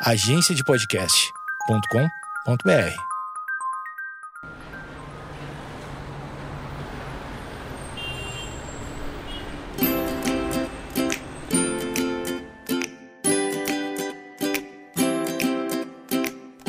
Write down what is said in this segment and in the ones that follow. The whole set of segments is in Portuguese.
agenciadepodcast.com.br.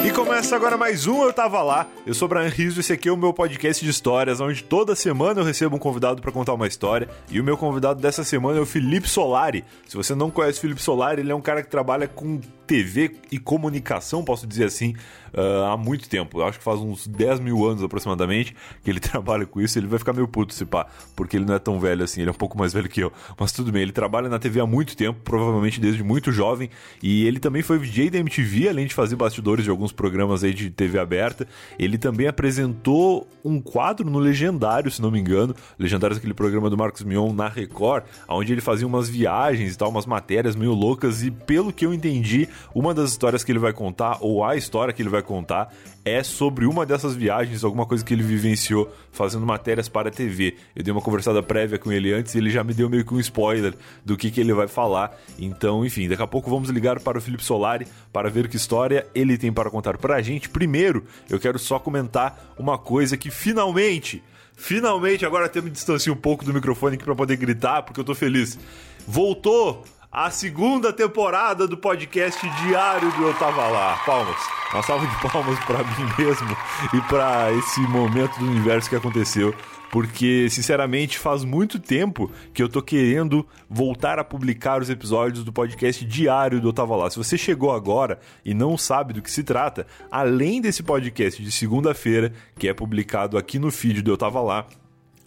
E começa agora mais um Eu Tava Lá. Eu sou Brian Rizzo, esse aqui é o meu podcast de histórias, onde toda semana eu recebo um convidado para contar uma história. E o meu convidado dessa semana é o Felipe Solari. Se você não conhece o Felipe Solari, ele é um cara que trabalha com TV e comunicação, posso dizer assim, uh, há muito tempo. Eu acho que faz uns 10 mil anos aproximadamente que ele trabalha com isso. Ele vai ficar meio puto se pá, porque ele não é tão velho assim, ele é um pouco mais velho que eu. Mas tudo bem, ele trabalha na TV há muito tempo, provavelmente desde muito jovem. E ele também foi VJ da MTV, além de fazer bastidores de alguns programas aí de TV aberta. Ele também apresentou um quadro no Legendário, se não me engano. Legendário é aquele programa do Marcos Mion na Record, onde ele fazia umas viagens e tal, umas matérias meio loucas. E pelo que eu entendi, uma das histórias que ele vai contar, ou a história que ele vai contar, é sobre uma dessas viagens, alguma coisa que ele vivenciou fazendo matérias para a TV. Eu dei uma conversada prévia com ele antes e ele já me deu meio que um spoiler do que, que ele vai falar. Então, enfim, daqui a pouco vamos ligar para o Felipe Solari para ver que história ele tem para contar para a gente. Primeiro, eu quero só comentar uma coisa que finalmente, finalmente, agora até me distanciar um pouco do microfone aqui para poder gritar, porque eu tô feliz. Voltou a segunda temporada do podcast diário do Eu Tava Lá. Palmas. Uma salva de palmas para mim mesmo e para esse momento do universo que aconteceu. Porque, sinceramente, faz muito tempo que eu tô querendo voltar a publicar os episódios do podcast diário do Eu Tava Lá. Se você chegou agora e não sabe do que se trata, além desse podcast de segunda-feira, que é publicado aqui no feed do Eu Tava Lá,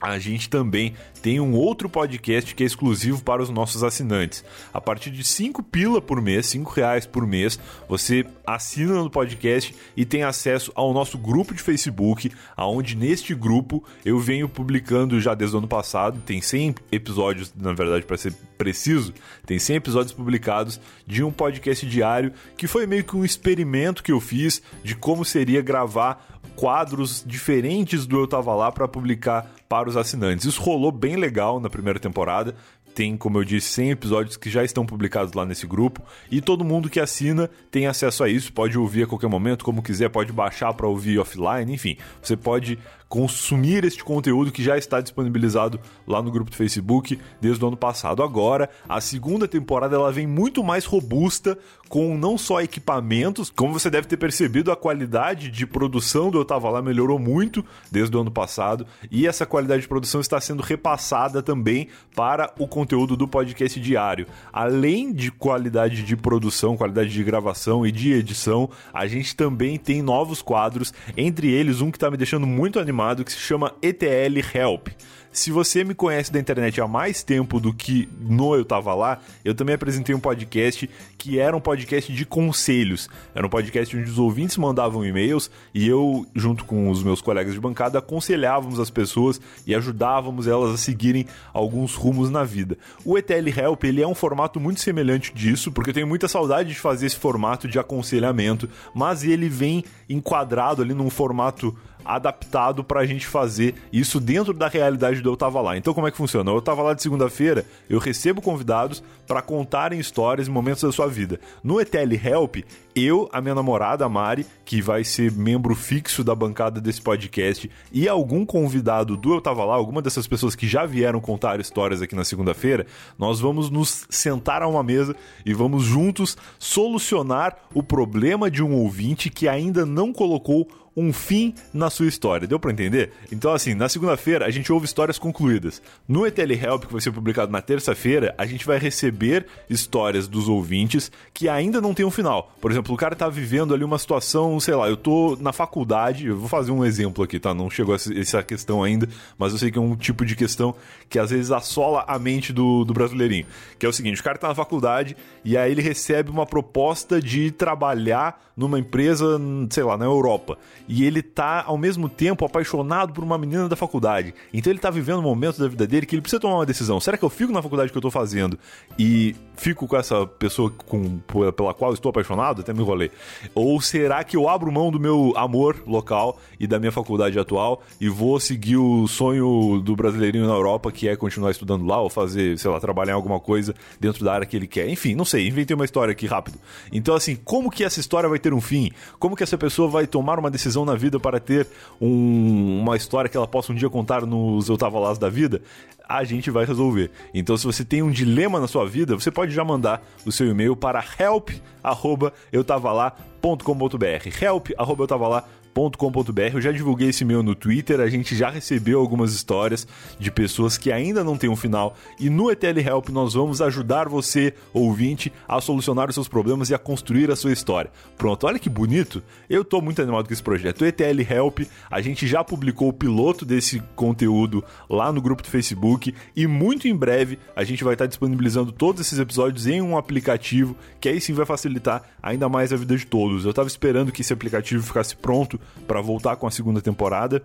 a gente também tem um outro podcast que é exclusivo para os nossos assinantes. A partir de 5 pila por mês, 5 reais por mês, você assina no podcast e tem acesso ao nosso grupo de Facebook, aonde neste grupo eu venho publicando já desde o ano passado, tem 100 episódios, na verdade, para ser preciso, tem 100 episódios publicados de um podcast diário que foi meio que um experimento que eu fiz de como seria gravar quadros diferentes do Eu Tava Lá para publicar para os assinantes. Isso rolou bem legal na primeira temporada. Tem, como eu disse, 100 episódios que já estão publicados lá nesse grupo. E todo mundo que assina tem acesso a isso. Pode ouvir a qualquer momento, como quiser, pode baixar para ouvir offline, enfim. Você pode consumir este conteúdo que já está disponibilizado lá no grupo do Facebook desde o ano passado. Agora, a segunda temporada ela vem muito mais robusta com não só equipamentos, como você deve ter percebido, a qualidade de produção do Eu Tava Lá melhorou muito desde o ano passado e essa qualidade de produção está sendo repassada também para o conteúdo do podcast diário. Além de qualidade de produção, qualidade de gravação e de edição, a gente também tem novos quadros, entre eles um que está me deixando muito animado que se chama ETL Help. Se você me conhece da internet há mais tempo do que no Eu Tava Lá, eu também apresentei um podcast que era um podcast de conselhos. Era um podcast onde os ouvintes mandavam e-mails e eu, junto com os meus colegas de bancada, aconselhávamos as pessoas e ajudávamos elas a seguirem alguns rumos na vida. O ETL Help ele é um formato muito semelhante disso, porque eu tenho muita saudade de fazer esse formato de aconselhamento, mas ele vem enquadrado ali num formato adaptado pra gente fazer isso dentro da realidade do Eu Tava Lá. Então, como é que funciona? Eu Tava Lá de segunda-feira, eu recebo convidados para contarem histórias e momentos da sua vida. No ETL Help, eu, a minha namorada, a Mari, que vai ser membro fixo da bancada desse podcast, e algum convidado do Eu Tava Lá, alguma dessas pessoas que já vieram contar histórias aqui na segunda-feira, nós vamos nos sentar a uma mesa e vamos juntos solucionar o problema de um ouvinte que ainda não colocou um fim na sua história. Deu para entender? Então, assim, na segunda-feira a gente ouve histórias concluídas. No ETL Help, que vai ser publicado na terça-feira, a gente vai receber histórias dos ouvintes que ainda não tem um final. Por exemplo, o cara tá vivendo ali uma situação, sei lá, eu tô na faculdade, eu vou fazer um exemplo aqui, tá? Não chegou essa questão ainda, mas eu sei que é um tipo de questão que às vezes assola a mente do, do brasileirinho. Que é o seguinte: o cara tá na faculdade e aí ele recebe uma proposta de trabalhar numa empresa, sei lá, na Europa e ele tá ao mesmo tempo apaixonado por uma menina da faculdade. Então ele tá vivendo um momento da vida dele que ele precisa tomar uma decisão. Será que eu fico na faculdade que eu tô fazendo e fico com essa pessoa com, pela qual estou apaixonado, até me enrolei? Ou será que eu abro mão do meu amor local e da minha faculdade atual e vou seguir o sonho do brasileirinho na Europa, que é continuar estudando lá ou fazer, sei lá, trabalhar em alguma coisa dentro da área que ele quer? Enfim, não sei, inventei uma história aqui rápido. Então, assim, como que essa história vai ter um fim? Como que essa pessoa vai tomar uma decisão na vida para ter um, uma história que ela possa um dia contar nos Eu Tava Lá da vida? a gente vai resolver. Então, se você tem um dilema na sua vida, você pode já mandar o seu e-mail para help@eutavalah.com.br. help@eutavalah.com.br com.br Eu já divulguei esse meu no Twitter, a gente já recebeu algumas histórias de pessoas que ainda não têm um final e no ETL Help nós vamos ajudar você, ouvinte, a solucionar os seus problemas e a construir a sua história. Pronto, olha que bonito. Eu tô muito animado com esse projeto. O ETL Help, a gente já publicou o piloto desse conteúdo lá no grupo do Facebook e muito em breve a gente vai estar disponibilizando todos esses episódios em um aplicativo que aí sim vai facilitar ainda mais a vida de todos. Eu tava esperando que esse aplicativo ficasse pronto para voltar com a segunda temporada.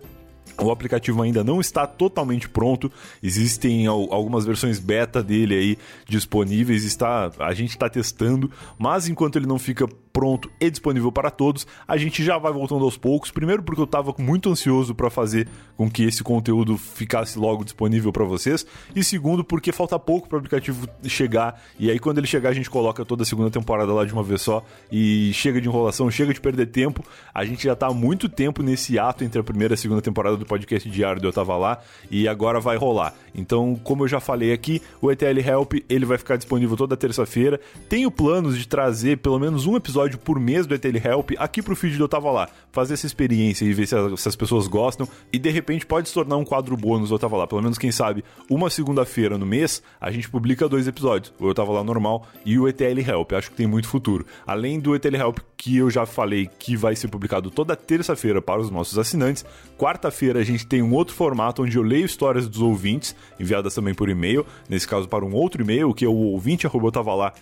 O aplicativo ainda não está totalmente pronto, existem algumas versões beta dele aí disponíveis, está, a gente está testando, mas enquanto ele não fica pronto e disponível para todos. A gente já vai voltando aos poucos. Primeiro, porque eu estava muito ansioso para fazer com que esse conteúdo ficasse logo disponível para vocês. E segundo, porque falta pouco para o aplicativo chegar. E aí, quando ele chegar, a gente coloca toda a segunda temporada lá de uma vez só. E chega de enrolação, chega de perder tempo. A gente já está há muito tempo nesse ato entre a primeira e a segunda temporada do podcast diário do Eu Tava Lá. E agora vai rolar. Então, como eu já falei aqui, o ETL Help ele vai ficar disponível toda terça-feira. Tenho planos de trazer pelo menos um episódio episódio por mês do ETL Help aqui pro feed do Eu Lá. Fazer essa experiência e ver se as, se as pessoas gostam. E de repente pode se tornar um quadro bônus do Eu Lá. Pelo menos, quem sabe, uma segunda-feira no mês, a gente publica dois episódios. O Eu Lá normal e o ETL Help. Acho que tem muito futuro. Além do ETL Help, que eu já falei que vai ser publicado toda terça-feira para os nossos assinantes. Quarta-feira a gente tem um outro formato onde eu leio histórias dos ouvintes, enviadas também por e-mail, nesse caso para um outro e-mail, que é o ouvinte lá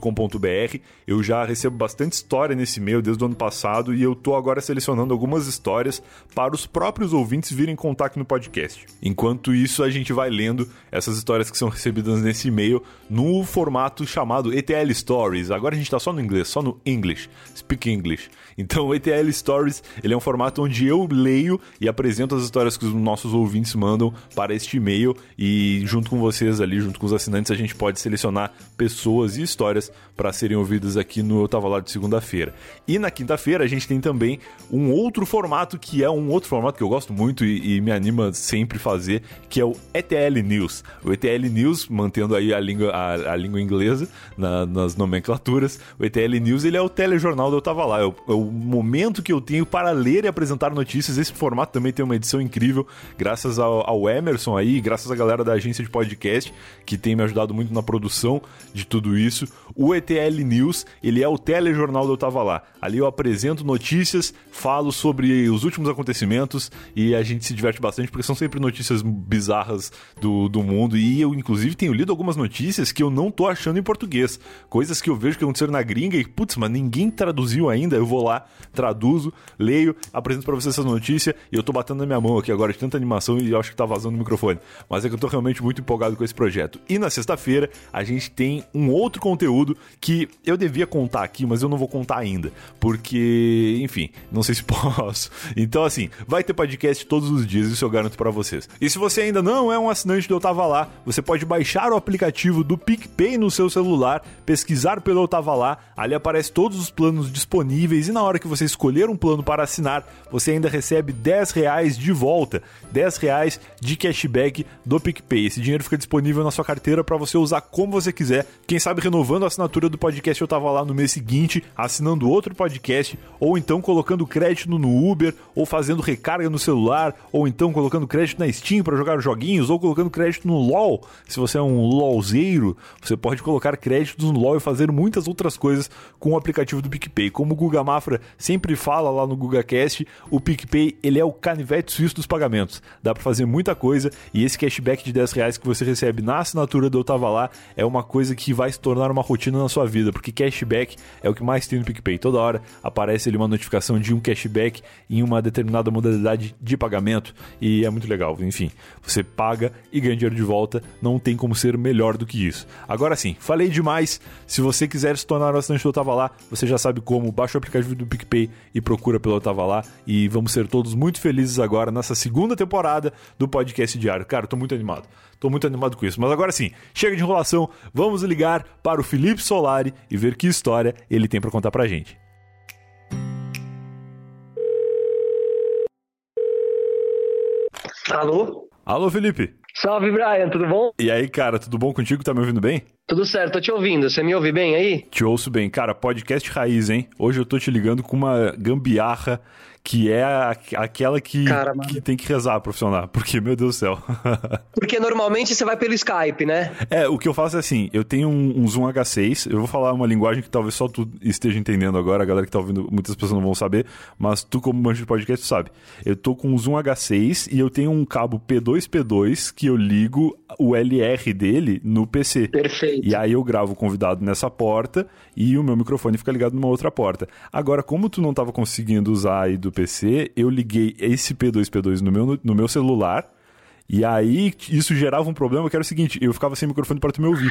com.br Eu já recebo bastante história nesse e-mail desde o ano passado e eu tô agora selecionando algumas histórias para os próprios ouvintes virem contar aqui no podcast. Enquanto isso, a gente vai lendo essas histórias que são recebidas nesse e-mail no formato chamado ETL Stories. Agora a gente tá só no inglês, só no English, Speak English. Então o ETL Stories, ele é um formato onde eu leio e apresento as histórias que os nossos ouvintes mandam para este e-mail e junto com vocês ali, junto com os assinantes, a gente pode selecionar pessoas e histórias histórias para serem ouvidas aqui no Eu Tava Lá de segunda-feira. E na quinta-feira a gente tem também um outro formato que é um outro formato que eu gosto muito e, e me anima sempre fazer, que é o ETL News. O ETL News, mantendo aí a língua, a, a língua inglesa na, nas nomenclaturas, o ETL News ele é o telejornal do Eu Tava Lá. É o, é o momento que eu tenho para ler e apresentar notícias. Esse formato também tem uma edição incrível, graças ao, ao Emerson aí, graças à galera da agência de podcast, que tem me ajudado muito na produção de tudo isso. O ETL News, ele é o telejornal do Eu Tava Lá. Ali eu apresento notícias, falo sobre os últimos acontecimentos e a gente se diverte bastante porque são sempre notícias bizarras do, do mundo. E eu, inclusive, tenho lido algumas notícias que eu não tô achando em português. Coisas que eu vejo que aconteceram na gringa e, putz, mas ninguém traduziu ainda. Eu vou lá, traduzo, leio, apresento para vocês essa notícia e eu tô batendo na minha mão aqui agora de tanta animação e acho que tá vazando o microfone. Mas é que eu tô realmente muito empolgado com esse projeto. E na sexta-feira a gente tem um outro conteúdo que eu devia contar aqui, mas eu não vou contar ainda, porque, enfim, não sei se posso. Então, assim, vai ter podcast todos os dias, isso eu garanto para vocês. E se você ainda não é um assinante do Eu Tava Lá, você pode baixar o aplicativo do PicPay no seu celular, pesquisar pelo Eu Tava Lá, ali aparece todos os planos disponíveis e na hora que você escolher um plano para assinar, você ainda recebe 10 reais de volta, 10 reais de cashback do PicPay. Esse dinheiro fica disponível na sua carteira para você usar como você quiser, quem sabe renovando a assinatura do podcast eu tava lá no mês seguinte assinando outro podcast, ou então colocando crédito no Uber, ou fazendo recarga no celular, ou então colocando crédito na Steam para jogar joguinhos, ou colocando crédito no LoL. Se você é um LoLzeiro, você pode colocar créditos no LoL e fazer muitas outras coisas com o aplicativo do PicPay. Como o Guga Mafra sempre fala lá no GugaCast, o PicPay ele é o canivete suíço dos pagamentos. Dá para fazer muita coisa e esse cashback de 10 reais que você recebe na assinatura do Eu Tava Lá é uma coisa que vai se tornar uma uma rotina na sua vida, porque cashback é o que mais tem no PicPay. Toda hora aparece ali uma notificação de um cashback em uma determinada modalidade de pagamento e é muito legal. Enfim, você paga e ganha dinheiro de volta, não tem como ser melhor do que isso. Agora sim, falei demais. Se você quiser se tornar um assinante do Tava Lá, você já sabe como. Baixa o aplicativo do PicPay e procura pelo Tava Lá e vamos ser todos muito felizes agora nessa segunda temporada do podcast diário. Cara, tô muito animado. Tô muito animado com isso. Mas agora sim, chega de enrolação, vamos ligar para o Felipe Solari e ver que história ele tem para contar pra gente. Alô? Alô, Felipe. Salve, Brian, tudo bom? E aí, cara, tudo bom contigo? Tá me ouvindo bem? Tudo certo, tô te ouvindo. Você me ouve bem aí? Te ouço bem. Cara, podcast raiz, hein? Hoje eu tô te ligando com uma gambiarra que é a, aquela que, Cara, que tem que rezar pra funcionar. Porque, meu Deus do céu. Porque normalmente você vai pelo Skype, né? É, o que eu faço é assim, eu tenho um, um Zoom H6, eu vou falar uma linguagem que talvez só tu esteja entendendo agora, a galera que tá ouvindo, muitas pessoas não vão saber, mas tu como manjo de podcast tu sabe. Eu tô com um Zoom H6 e eu tenho um cabo P2P2 que eu ligo o LR dele no PC. Perfeito. E aí eu gravo o convidado nessa porta e o meu microfone fica ligado numa outra porta. Agora, como tu não tava conseguindo usar aí do PC, eu liguei esse P2P2 no meu, no meu celular. E aí, isso gerava um problema que era o seguinte: eu ficava sem microfone para tu me ouvir.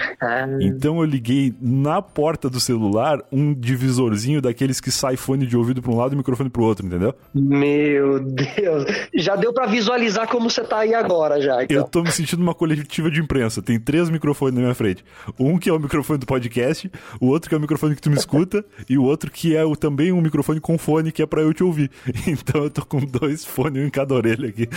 Então eu liguei na porta do celular um divisorzinho daqueles que sai fone de ouvido para um lado e microfone pro outro, entendeu? meu Deus. Já deu pra visualizar como você tá aí agora já. Eu Então. tô me sentindo uma coletiva de imprensa. Tem três microfones na minha frente. Um que é o microfone do podcast, o outro que é o microfone que tu me escuta, e o outro que é o, também um microfone com fone que é pra eu te ouvir. Então eu tô com dois fones um em cada orelha aqui.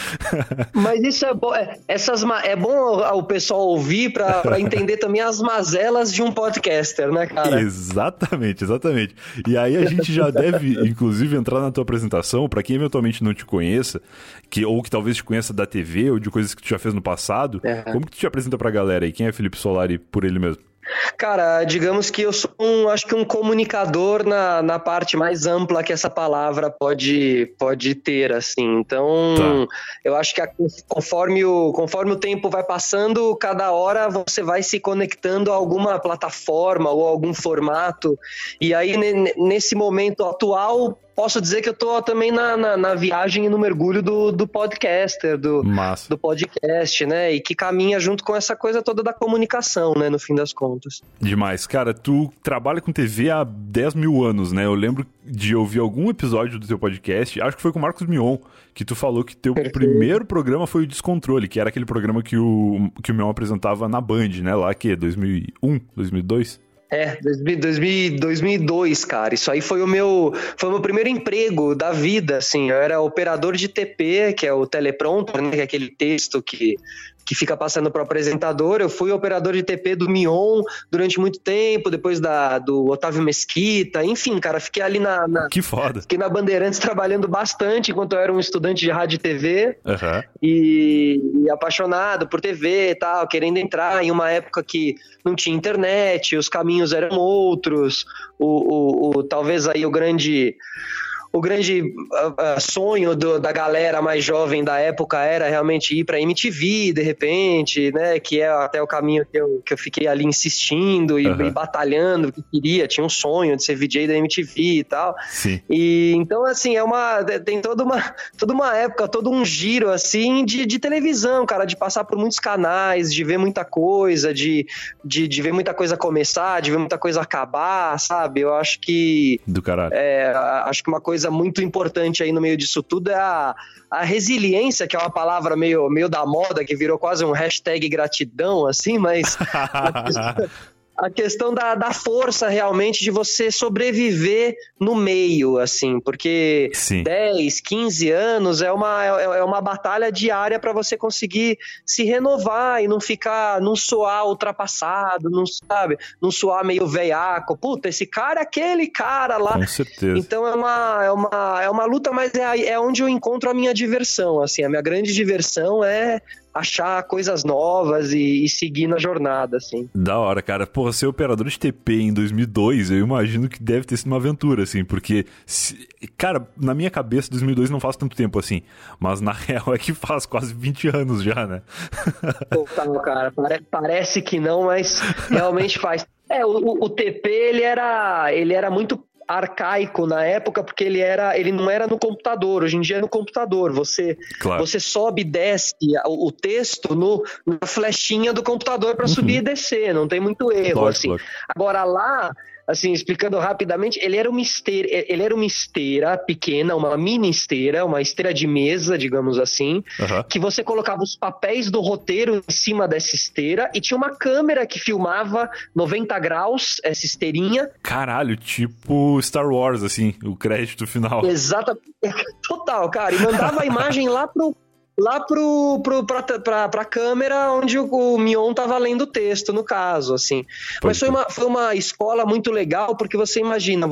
Mas isso é bom. É, essas, é bom o pessoal ouvir pra, pra entender também as mazelas de um podcaster, né, cara? Exatamente, exatamente. E aí a gente já deve, inclusive, entrar na tua apresentação, pra quem eventualmente não te conheça, que, ou que talvez te conheça da TV ou de coisas que tu já fez no passado, É. como que tu te apresenta pra galera aí? Quem é Felipe Solari por ele mesmo? Cara, digamos que eu sou um, acho que um comunicador na, na parte mais ampla que essa palavra pode, pode ter, assim. Então, Tá. eu acho que a- conforme o, conforme o tempo vai passando, cada hora você vai se conectando a alguma plataforma ou algum formato. E aí, ne- nesse momento atual, posso dizer que eu tô também na, na, na viagem e no mergulho do, do podcaster, do, Massa. do podcast, né? E que caminha junto com essa coisa toda da comunicação, né? No fim das contas. Demais. Cara, tu trabalha com TV há 10 mil anos, né? Eu lembro de ouvir algum episódio do teu podcast, acho que foi com o Marcos Mion, que tu falou que teu Perfeito. primeiro programa foi o Descontrole, que era aquele programa que o, que o Mion apresentava na Band, né? Lá que 2001, 2002? É, 2000, 2000, 2002, cara. Isso aí foi o meu, foi o meu primeiro emprego da vida, assim. Eu era operador de TP, que é o teleprompter, né, que é aquele texto que que fica passando para o apresentador. Eu fui operador de TP do Mion durante muito tempo, depois da, do Otávio Mesquita. Enfim, cara, fiquei ali na, na Que foda. fiquei na Bandeirantes trabalhando bastante enquanto eu era um estudante de rádio e TV. Aham. e, e apaixonado por TV e tal, querendo entrar em uma época que não tinha internet, os caminhos eram outros, o, o, o- talvez aí o grande o grande ah, sonho do- da galera mais jovem da época era realmente ir para MTV de repente, né? Que é até o caminho que eu, que eu fiquei ali insistindo e, Aham. e batalhando, que queria, tinha um sonho de ser VJ da MTV e tal. Sim. E então, assim, é uma. Tem toda uma, toda uma época, todo um giro assim de, de televisão, cara, de passar por muitos canais, de ver muita coisa, de, de, de ver muita coisa começar, de ver muita coisa acabar, sabe? Eu acho que Do caralho. é, acho que uma coisa muito importante aí no meio disso tudo é a, a resiliência, que é uma palavra meio, meio da moda, que virou quase um hashtag gratidão, assim, mas a questão da, da força realmente de você sobreviver no meio, assim, porque Sim. 10, 15 anos é uma, é, é uma batalha diária para você conseguir se renovar e não ficar, não soar ultrapassado, não sabe, não soar meio veiaco. Puta, esse cara é aquele cara lá. Com certeza. Então é uma, é uma, é uma luta, mas é, é onde eu encontro a minha diversão. Assim, a minha grande diversão é achar coisas novas e, e seguir na jornada, assim. Da hora, cara. Porra, ser operador de TP em 2002, eu imagino que deve ter sido uma aventura, assim, porque, se- cara, na minha cabeça, 2002 não faz tanto tempo assim, mas na real é que faz quase 20 anos já, né? Total, cara. Pare- parece que não, mas realmente faz. É, o, o TP ele era, ele era muito arcaico na época porque ele era ele não era no computador hoje em dia é no computador você claro. você sobe e desce o, o texto no, na flechinha do computador para uhum. subir e descer não tem muito erro lógico, assim lógico. agora lá assim, explicando rapidamente, ele era uma esteira, ele era uma esteira pequena, uma mini esteira, uma esteira de mesa, digamos assim, uhum. que você colocava os papéis do roteiro em cima dessa esteira e tinha uma câmera que filmava 90 graus essa esteirinha. Caralho, tipo Star Wars, assim, o crédito final. Exatamente. Total, cara. E mandava a imagem lá pro lá pro, pro, pra, pra, pra câmera onde o, o Mion tava lendo o texto, no caso, assim. Mas foi uma, foi uma escola muito legal, porque você imagina,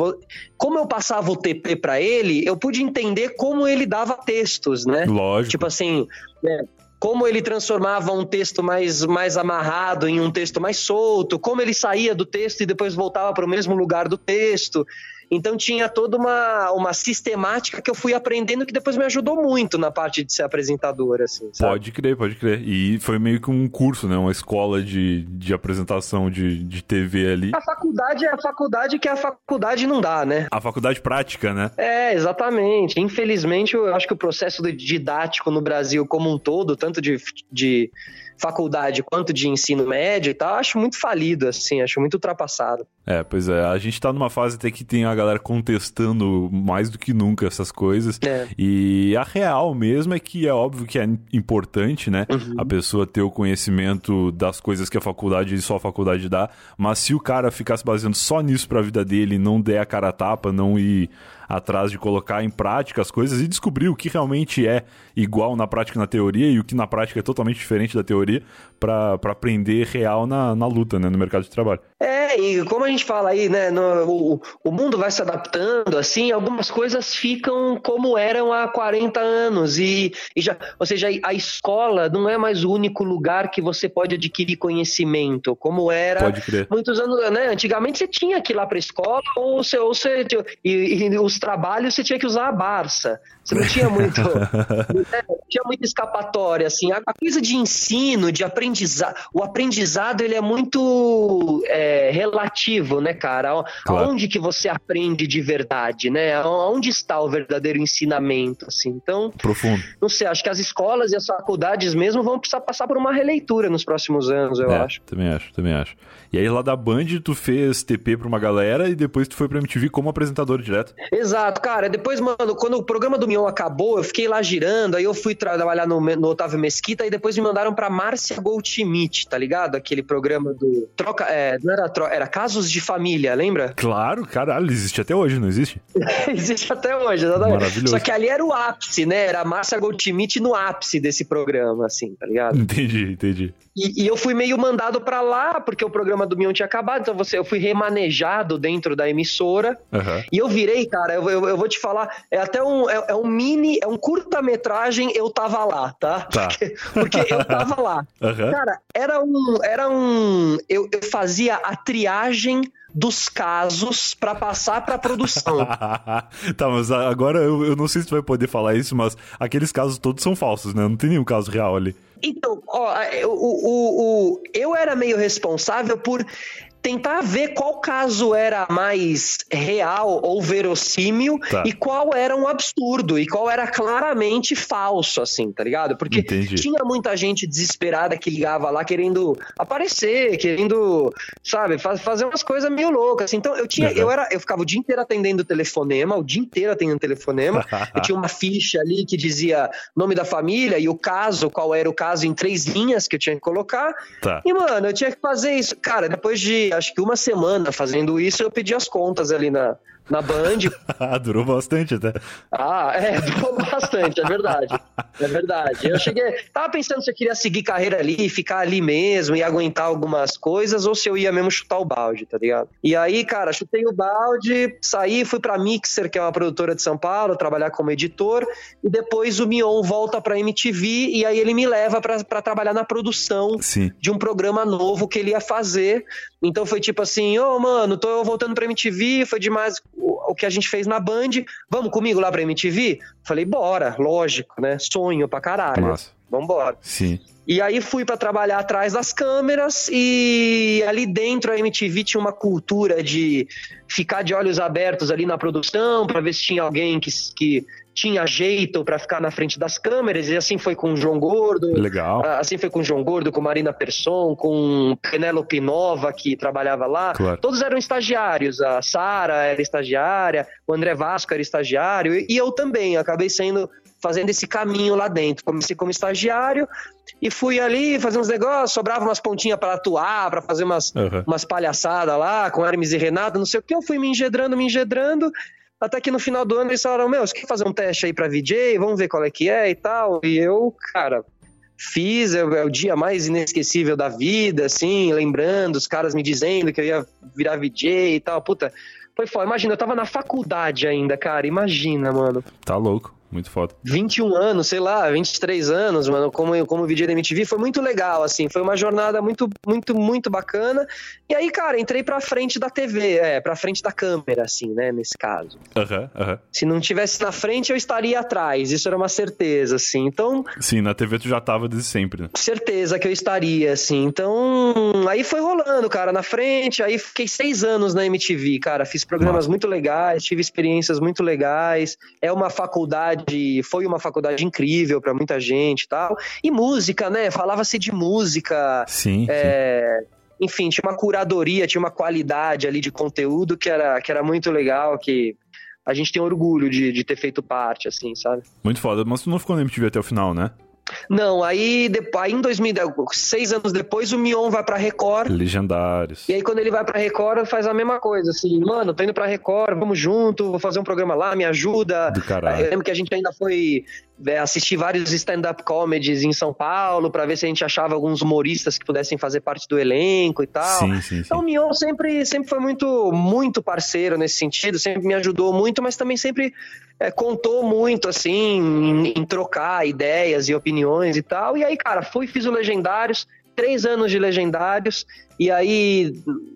como eu passava o TP para ele, eu pude entender como ele dava textos, né? Lógico. Tipo assim, é, como ele transformava um texto mais, mais amarrado em um texto mais solto, como ele saía do texto e depois voltava para o mesmo lugar do texto. Então tinha toda uma, uma sistemática que eu fui aprendendo que depois me ajudou muito na parte de ser apresentador, assim, sabe? Pode crer, pode crer. E foi meio que um curso, né? Uma escola de, de apresentação de, de TV ali. A faculdade é a faculdade que a faculdade não dá, né? A faculdade prática, né? É, exatamente. Infelizmente, eu acho que o processo didático no Brasil como um todo, tanto de, de faculdade quanto de ensino médio e tal, acho muito falido, assim, acho muito ultrapassado. É, pois é, a gente tá numa fase até que tem a galera contestando mais do que nunca essas coisas. É. E a real mesmo é que é óbvio que é importante, né? Uhum. A pessoa ter o conhecimento das coisas que a faculdade e só a faculdade dá, mas se o cara ficar se baseando só nisso pra vida dele, não der a cara a tapa, não ir atrás de colocar em prática as coisas e descobrir o que realmente é igual na prática e na teoria e o que na prática é totalmente diferente da teoria para aprender real na, na luta, né, no mercado de trabalho. É, e como a gente fala aí, né, no, o, o mundo vai se adaptando, assim, algumas coisas ficam como eram há 40 anos e, e já, ou seja, a escola não é mais o único lugar que você pode adquirir conhecimento, como era muitos anos, né, antigamente você tinha que ir lá para a escola ou você, ou você e, e os trabalhos você tinha que usar a Barça. Você não tinha muito. não tinha muita escapatória, assim. A, coisa de ensino, de aprendizado. O aprendizado, ele é muito é, relativo, né, cara? Claro. Aonde que você aprende de verdade, né? Onde está o verdadeiro ensinamento, assim? Então. Profundo. Não sei, acho que as escolas e as faculdades mesmo vão precisar passar por uma releitura nos próximos anos, eu é, acho. Também acho, também acho. E aí lá da Band tu fez TP pra uma galera e depois tu foi pra MTV como apresentador direto. Exato, cara. Depois, mano, quando o programa do Mion acabou, eu fiquei lá girando, aí eu fui trabalhar no, no Otávio Mesquita e depois me mandaram pra Márcia Goldschmidt, tá ligado? Aquele programa do. Troca. É, não era troca, era Casos de Família, lembra? Claro, caralho, existe até hoje, não existe? existe até hoje, exatamente. Maravilhoso. Só que ali era o ápice, né? Era a Márcia Goldschmidt no ápice desse programa, assim, tá ligado? Entendi, entendi. E, e, eu fui meio mandado para lá, porque o programa do Mion tinha acabado, então você, eu fui remanejado dentro da emissora. Uhum. E eu virei, cara, eu, eu, eu, vou te falar, é até um, é, é um mini, é um curta-metragem, eu tava lá, tá? tá. Porque, porque eu tava lá. Uhum. Cara, era um. Era um. Eu, eu fazia a triagem dos casos para passar para produção. tá, mas agora eu, eu não sei se tu vai poder falar isso, mas aqueles casos todos são falsos, né? Não tem nenhum caso real ali. Então, ó, o, o, o, eu era meio responsável por tentar ver qual caso era mais real ou verossímil tá. e qual era um absurdo e qual era claramente falso, assim, tá ligado? Porque Entendi. tinha muita gente desesperada que ligava lá querendo aparecer, querendo, sabe, faz, fazer umas coisas meio loucas. Assim. Então eu tinha, uhum. eu era, eu ficava o dia inteiro atendendo telefonema, o dia inteiro atendendo telefonema. eu tinha uma ficha ali que dizia nome da família e o caso, qual era o caso em três linhas que eu tinha que colocar. Tá. E mano, eu tinha que fazer isso. Cara, depois de acho que uma semana fazendo isso, eu pedi as contas ali na, na Band. durou bastante até. Ah, é, durou bastante, é verdade. É verdade. Eu cheguei, tava pensando se eu queria seguir carreira ali, ficar ali mesmo e aguentar algumas coisas, ou se eu ia mesmo chutar o balde, tá ligado? E aí, cara, chutei o balde, saí, fui pra Mixer, que é uma produtora de São Paulo, trabalhar como editor, e depois o Mion volta pra MTV, e aí ele me leva para trabalhar na produção Sim. de um programa novo que ele ia fazer. Então foi tipo assim, ô oh, mano, tô voltando pra MTV, foi demais o, o que a gente fez na Band, vamos comigo lá pra MTV? Falei, bora, lógico, né? Sonho pra caralho. Nossa. vambora. Sim. E aí fui para trabalhar atrás das câmeras e ali dentro a MTV tinha uma cultura de ficar de olhos abertos ali na produção para ver se tinha alguém que, que tinha jeito para ficar na frente das câmeras, e assim foi com o João Gordo. Legal. Assim foi com o João Gordo, com Marina Persson, com Penélope Nova, que trabalhava lá. Claro. Todos eram estagiários. A Sara era estagiária, o André Vasco era estagiário, e eu também. Acabei sendo fazendo esse caminho lá dentro. Comecei como estagiário e fui ali fazer uns negócios, sobrava umas pontinhas para atuar, para fazer umas, Uhum. umas palhaçadas lá com Hermes e Renato, não sei o que. Eu fui me engedrando, me engedrando. Até que no final do ano eles falaram: Meu, você quer fazer um teste aí pra VJ? Vamos ver qual é que é e tal. E eu, cara, fiz. É, é o dia mais inesquecível da vida, assim, lembrando, os caras me dizendo que eu ia virar VJ e tal. Puta, foi foda. Imagina, eu tava na faculdade ainda, cara. Imagina, mano. Tá louco. Muito foda. 21 anos, sei lá, 23 anos, mano, como, como VJ da MTV, foi muito legal, assim, foi uma jornada muito, muito, muito bacana. E aí, cara, entrei pra frente da TV, é, pra frente da câmera, assim, né, nesse caso. Aham, aham. Se não tivesse na frente, eu estaria atrás, isso era uma certeza, assim. Então, Sim, na TV tu já tava desde sempre, né? certeza que eu estaria, assim. Então, aí foi rolando, cara, na frente. Aí fiquei seis anos na MTV, cara. Fiz programas Massa. muito legais, tive experiências muito legais. É uma faculdade, foi uma faculdade incrível pra muita gente e tal. E música, né? Falava-se de música. Sim, sim. É, enfim, tinha uma curadoria, tinha uma qualidade ali de conteúdo que era, que era muito legal, que a gente tem orgulho de, de ter feito parte, assim, sabe? Muito foda. Mas tu não ficou na MTV até o final, né? Não, aí, aí em 2010, seis anos depois, o Mion vai pra Record. Legendários. E aí, quando ele vai pra Record, faz a mesma coisa, assim, mano, tô indo pra Record, vamos junto, vou fazer um programa lá, me ajuda. Do caralho. Eu lembro que a gente ainda foi é, assistir vários stand-up comedies em São Paulo, pra ver se a gente achava alguns humoristas que pudessem fazer parte do elenco e tal. Sim, sim, sim. Então o Mion sempre, sempre foi muito, muito parceiro nesse sentido, sempre me ajudou muito, mas também sempre é, contou muito, assim, em, em trocar ideias e opiniões e tal. E aí, cara, fui, fiz o Legendários, três anos de Legendários, e aí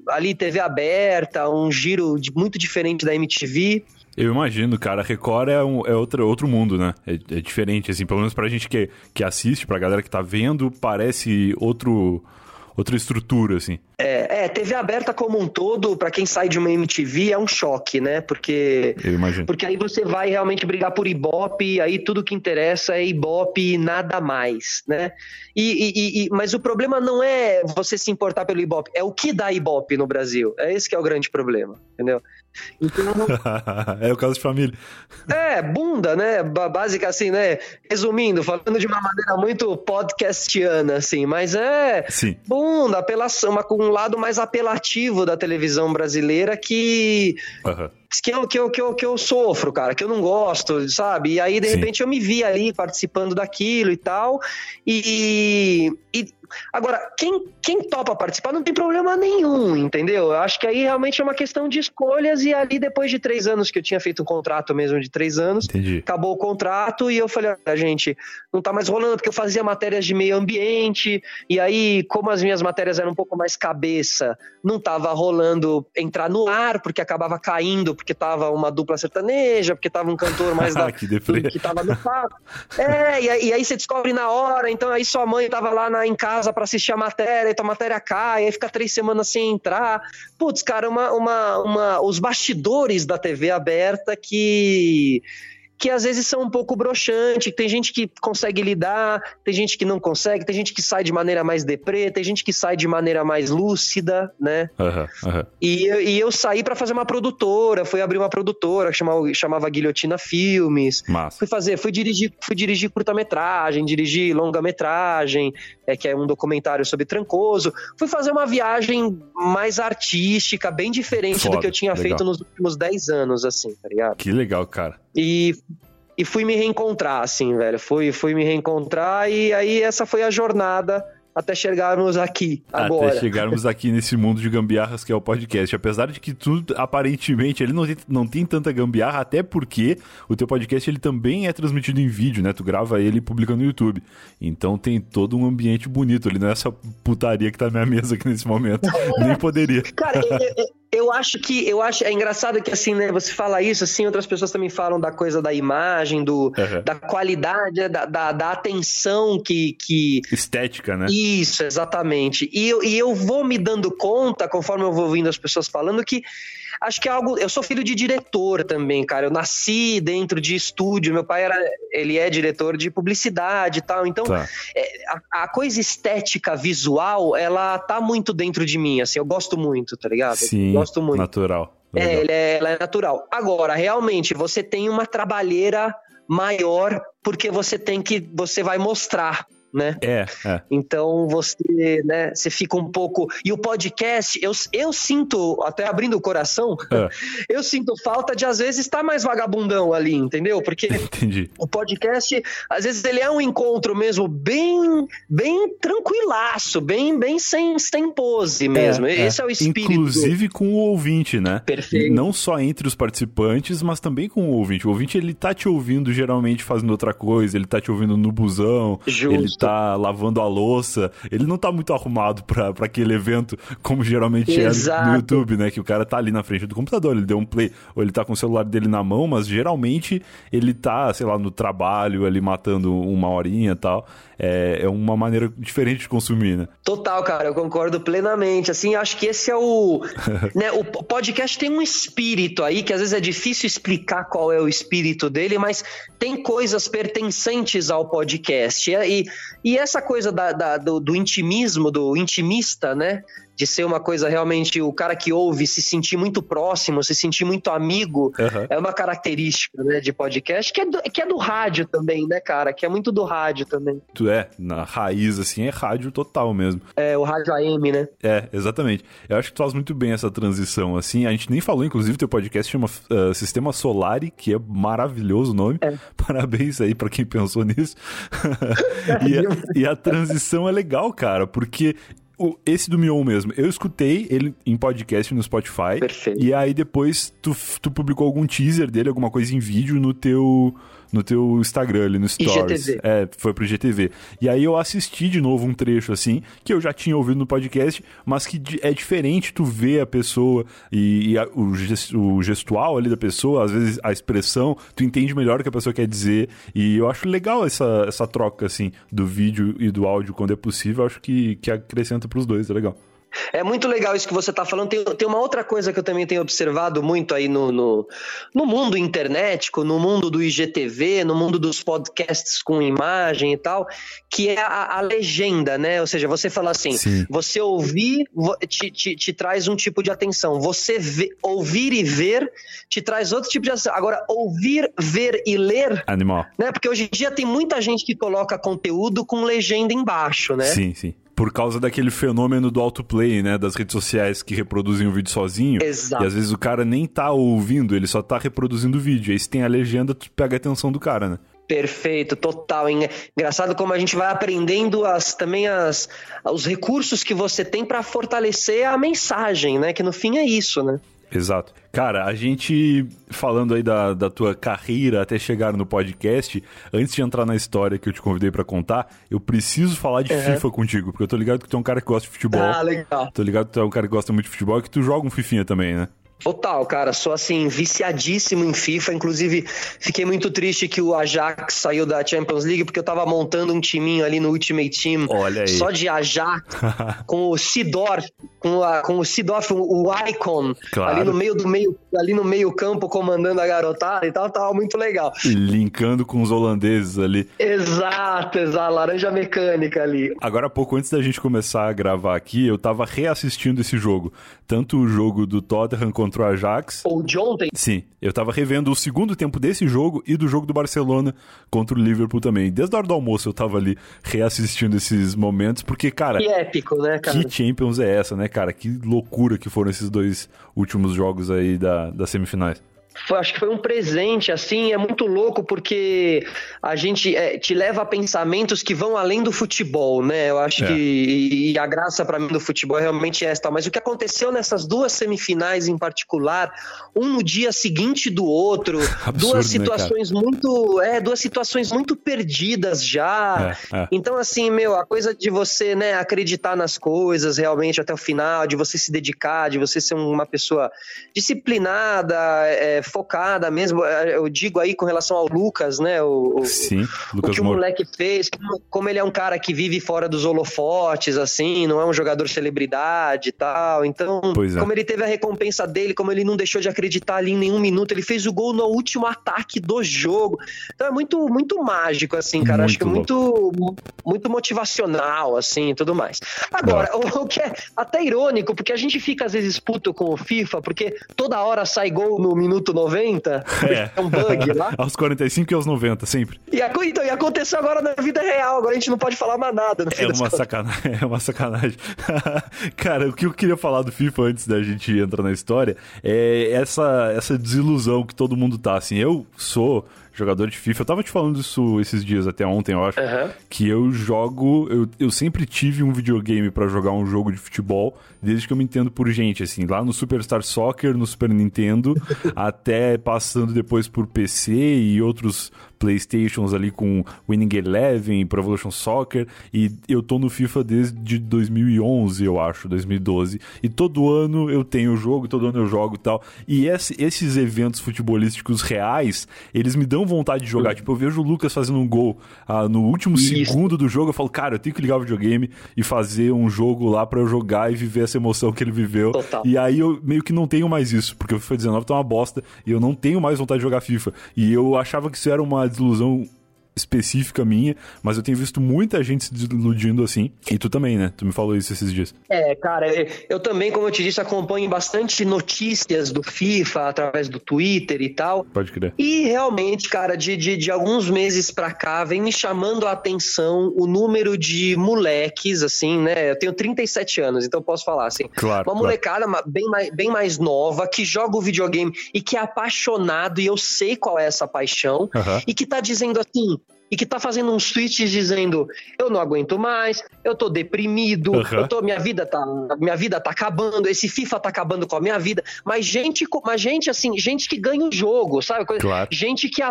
ali TV aberta, um giro de- muito diferente da MTV. Eu imagino, cara, Record é, um, é outro, outro mundo, né? É, é diferente, assim, pelo menos pra gente que, que assiste, pra galera que tá vendo, parece outro, outra estrutura, assim. É, é, TV aberta como um todo, pra quem sai de uma MTV, é um choque, né? Porque Eu imagino. Porque aí você vai realmente brigar por Ibope, aí tudo que interessa é Ibope e nada mais, né? E, e- e- mas o problema não é você se importar pelo Ibope, é o que dá Ibope no Brasil. É esse que é o grande problema, entendeu? Então, é o caso de família. é, bunda, né? Básica assim, né? Resumindo, falando de uma maneira muito podcastiana, assim, mas é Sim. bunda, apelação, uma- um lado mais apelativo da televisão brasileira que Aham. Que eu, que, eu, que, eu, que eu sofro, cara, que eu não gosto, sabe? E aí, de Sim. repente, eu me vi ali participando daquilo e tal. E. e agora, quem, quem topa participar não tem problema nenhum, entendeu? Eu acho que aí realmente é uma questão de escolhas. E ali, depois de três anos, que eu tinha feito um contrato mesmo de três anos, Entendi. acabou o contrato e eu falei, olha, gente, não tá mais rolando, porque eu fazia matérias de meio ambiente, e aí, como as minhas matérias eram um pouco mais cabeça, não tava rolando entrar no ar, porque acabava caindo, porque tava uma dupla sertaneja, porque tava um cantor mais da. que deprê. que tava no papo. É, e aí, e aí você descobre na hora, então aí sua mãe tava lá na, em casa pra assistir a matéria, e tua matéria cai, aí fica três semanas sem entrar. Putz, cara, uma, uma, uma, os bastidores da TV aberta que que às vezes são um pouco broxantes, tem gente que consegue lidar, tem gente que não consegue, tem gente que sai de maneira mais deprê, tem gente que sai de maneira mais lúcida, né? Aham, aham. E, eu- e eu saí pra fazer uma produtora, fui abrir uma produtora que chamava, chamava Guilhotina Filmes. Massa. Fui fazer, fui dirigir, fui dirigir curta-metragem, dirigir longa-metragem, é, que é um documentário sobre Trancoso. Fui fazer uma viagem mais artística, bem diferente Foda, do que eu tinha legal. feito nos últimos 10 anos, assim, tá ligado? Que legal, cara. E, e fui me reencontrar, assim, velho. Fui, fui me reencontrar e aí essa foi a jornada até chegarmos aqui, agora. Até chegarmos aqui nesse mundo de gambiarras que é o podcast. Apesar de que tudo, aparentemente, ele não tem, não tem tanta gambiarra, até porque o teu podcast ele também é transmitido em vídeo, né? Tu grava ele e publica no YouTube. Então tem todo um ambiente bonito ali, não é essa putaria que tá na minha mesa aqui nesse momento. Nem poderia. Cara, Eu acho que eu acho é engraçado que assim, né? Você fala isso, assim, outras pessoas também falam da coisa da imagem, do, Uhum. da qualidade, né, da, da, da atenção que, que Estética, né? isso, exatamente. E eu, e eu vou me dando conta, conforme eu vou ouvindo as pessoas falando, que acho que é algo. Eu sou filho de diretor também, cara. Eu nasci dentro de estúdio. Meu pai era, ele é diretor de publicidade e tal. Então, Tá. é, a, a coisa estética visual, ela tá muito dentro de mim. Assim, eu gosto muito, tá ligado? Sim, gosto muito. natural. É, é, ela é natural. Agora, realmente, você tem uma trabalheira maior porque você tem que, você vai mostrar, né? É, é. Então você, né, você fica um pouco. E o podcast, eu, eu sinto, até abrindo o coração, É. eu sinto falta de às vezes estar mais vagabundão ali, entendeu? Porque Entendi. o podcast, às vezes ele é um encontro mesmo bem, bem tranquilaço, bem, bem sem, sem pose mesmo. Esse é, o espírito. Inclusive com o ouvinte, né? Perfeito. Não só entre os participantes, mas também com o ouvinte. O ouvinte, ele tá te ouvindo geralmente fazendo outra coisa, ele tá te ouvindo no busão, Justo. ele tá lavando a louça, ele não tá muito arrumado pra, pra aquele evento, como geralmente é Exato. no YouTube, né? Que o cara tá ali na frente do computador, ele deu um play, ou ele tá com o celular dele na mão, mas geralmente ele tá, sei lá, no trabalho, ali matando uma horinha e tal. É, é uma maneira diferente de consumir, né? Total, cara, eu concordo plenamente. Assim, acho que esse é o. né, o podcast tem um espírito aí que às vezes é difícil explicar qual é o espírito dele, mas tem coisas pertencentes ao podcast. E, e essa coisa da- da- do, do intimismo, do intimista, né? De ser uma coisa realmente o cara que ouve se sentir muito próximo, se sentir muito amigo, Aham. é uma característica né, de podcast que é, do, que é do rádio também, né, cara? Que é muito do rádio também. Tu é, na raiz, assim, é rádio total mesmo. É o rádio AM, né? É, exatamente. Eu acho que tu faz muito bem essa transição, assim. A gente nem falou, inclusive, teu podcast chama uh, Sistema Solari, que é maravilhoso o nome. É. Parabéns aí pra quem pensou nisso. e, a, e a transição é legal, cara, porque o- esse do Mion mesmo, eu escutei ele em podcast no Spotify. Perfeito. E aí depois tu, tu publicou algum teaser dele, alguma coisa em vídeo no teu no teu Instagram ali no Stories. IGTV. É, foi pro GTV. E aí eu assisti de novo um trecho assim, que eu já tinha ouvido no podcast, mas que é diferente tu ver a pessoa e, e a- o gestual ali da pessoa, às vezes a expressão, tu entende melhor o que a pessoa quer dizer. E eu acho legal essa, essa troca, assim, do vídeo e do áudio quando é possível. Eu acho que, que acrescenta pros dois, é legal. É muito legal isso que você está falando. Tem, tem uma outra coisa que eu também tenho observado muito aí no, no, no mundo internetico, no mundo do IGTV, no mundo dos podcasts com imagem e tal, que é a, a legenda, né? Ou seja, você fala assim, Sim. você ouvir te, te, te traz um tipo de atenção. Você vê- ouvir e ver te traz outro tipo de atenção. Agora, ouvir, ver e ler Animal. né? Porque hoje em dia tem muita gente que coloca conteúdo com legenda embaixo, né? Sim, sim. Por causa daquele fenômeno do autoplay, né? Das redes sociais que reproduzem o vídeo sozinho. Exato. E às vezes o cara nem tá ouvindo, ele só tá reproduzindo o vídeo. Aí se tem a legenda, tu pega a atenção do cara, né? Perfeito, total. Engraçado como a gente vai aprendendo as, também as, os recursos que você tem para fortalecer a mensagem, né? Que no fim é isso, né? Exato. Cara, a gente falando aí da, da tua carreira até chegar no podcast, antes de entrar na história que eu te convidei pra contar, eu preciso falar de Uhum. FIFA contigo, porque eu tô ligado que tu é um cara que gosta de futebol. Ah, legal. Tô ligado que tu é um cara que gosta muito de futebol e que tu joga um fifinha também, né? Total, cara. Sou assim, viciadíssimo em FIFA. Inclusive, fiquei muito triste que o Ajax saiu da Champions League, porque eu tava montando um timinho ali no Ultimate Team. Só de Ajax, com o Sidorf, com, a, com o Sidorf, o, o Icon, Claro. ali no meio do meio, ali no meio campo, comandando a garotada e tal, tava muito legal. Linkando com os holandeses ali. Exato, exato, laranja mecânica ali. Agora há pouco, antes da gente começar a gravar aqui, eu tava reassistindo esse jogo. Tanto o jogo do Tottenham contra o Ajax. Ou de ontem, Sim, eu tava revendo o segundo tempo desse jogo e do jogo do Barcelona contra o Liverpool também. Desde a hora do almoço eu tava ali reassistindo esses momentos, porque, cara, que épico, né, cara? que Champions é essa, né, cara? Que loucura que foram esses dois últimos jogos aí da, das semifinais. Foi, acho que foi um presente, assim, é muito louco porque a gente é, te leva a pensamentos que vão além do futebol, né? Eu acho é. que e, e a graça para mim do futebol é realmente esta. Mas o que aconteceu nessas duas semifinais em particular, um no dia seguinte do outro, Absurdo, duas né, situações né, muito, é, duas situações muito perdidas já. É, é. Então, assim, meu, a coisa de você, né, acreditar nas coisas realmente até o final, de você se dedicar, de você ser uma pessoa disciplinada, é, focada mesmo. É, eu digo aí com relação ao Lucas, né? O, Sim, Lucas o que o moleque fez, como ele é um cara que vive fora dos holofotes, assim, não é um jogador celebridade e tal. Então, é. como ele teve a recompensa dele, como ele não deixou de acreditar ali em nenhum minuto, ele fez o gol no último ataque do jogo. Então é muito, muito mágico, assim, cara. Muito Acho que é muito, muito motivacional, assim, e tudo mais. Agora, o, o que é até irônico, porque a gente fica às vezes puto com o FIFA, porque toda hora sai gol no minuto 90, é, é um bug lá. aos 45 e aos 90, sempre. E, então, e aconteceu agora na vida real, agora a gente não pode falar mais nada. é, uma sacanagem, é uma sacanagem. Cara, o que eu queria falar do FIFA antes da gente entrar na história é essa, essa desilusão que todo mundo tá, assim, eu sou jogador de FIFA. Eu tava te falando isso esses dias, até ontem, eu acho. Uhum. Que eu jogo. Eu, eu sempre tive um videogame para jogar um jogo de futebol, desde que eu me entendo por gente, assim. Lá no Superstar Soccer, no Super Nintendo, até passando depois por PC e outros Playstations ali com Winning Eleven, Pro Evolution Soccer, e eu tô no FIFA desde 2011, eu acho, 2012. E todo ano eu tenho o jogo, todo ano eu jogo e tal. E esse, esses eventos futebolísticos reais, eles me dão vontade de jogar. Tipo, eu vejo o Lucas fazendo um gol ah, no último Isso. segundo do jogo, eu falo, cara, eu tenho que ligar o videogame e fazer um jogo lá para eu jogar e viver essa emoção que ele viveu. Total. E aí eu meio que não tenho mais isso, porque o FIFA 19 tá uma bosta e eu não tenho mais vontade de jogar FIFA. E eu achava que isso era uma desilusão específica minha, mas eu tenho visto muita gente se desiludindo assim. E tu também, né? Tu me falou isso esses dias. É, cara, eu também, como eu te disse, acompanho bastante notícias do FIFA através do Twitter e tal. Pode crer. E realmente, cara, de, de, de alguns meses pra cá, vem me chamando a atenção o número de moleques, assim, né? Eu tenho 37 anos, então eu posso falar assim. Claro. Uma molecada claro. bem, mais, bem mais nova, que joga o videogame e que é apaixonado, e eu sei qual é essa paixão, uhum. e que tá dizendo assim: e que tá fazendo uns tweets dizendo: eu não aguento mais, eu tô deprimido, uhum. eu tô, minha vida tá, minha vida tá acabando, esse FIFA tá acabando com a minha vida. Mas gente, mas gente assim, gente que ganha o jogo, sabe? Claro. Gente que a,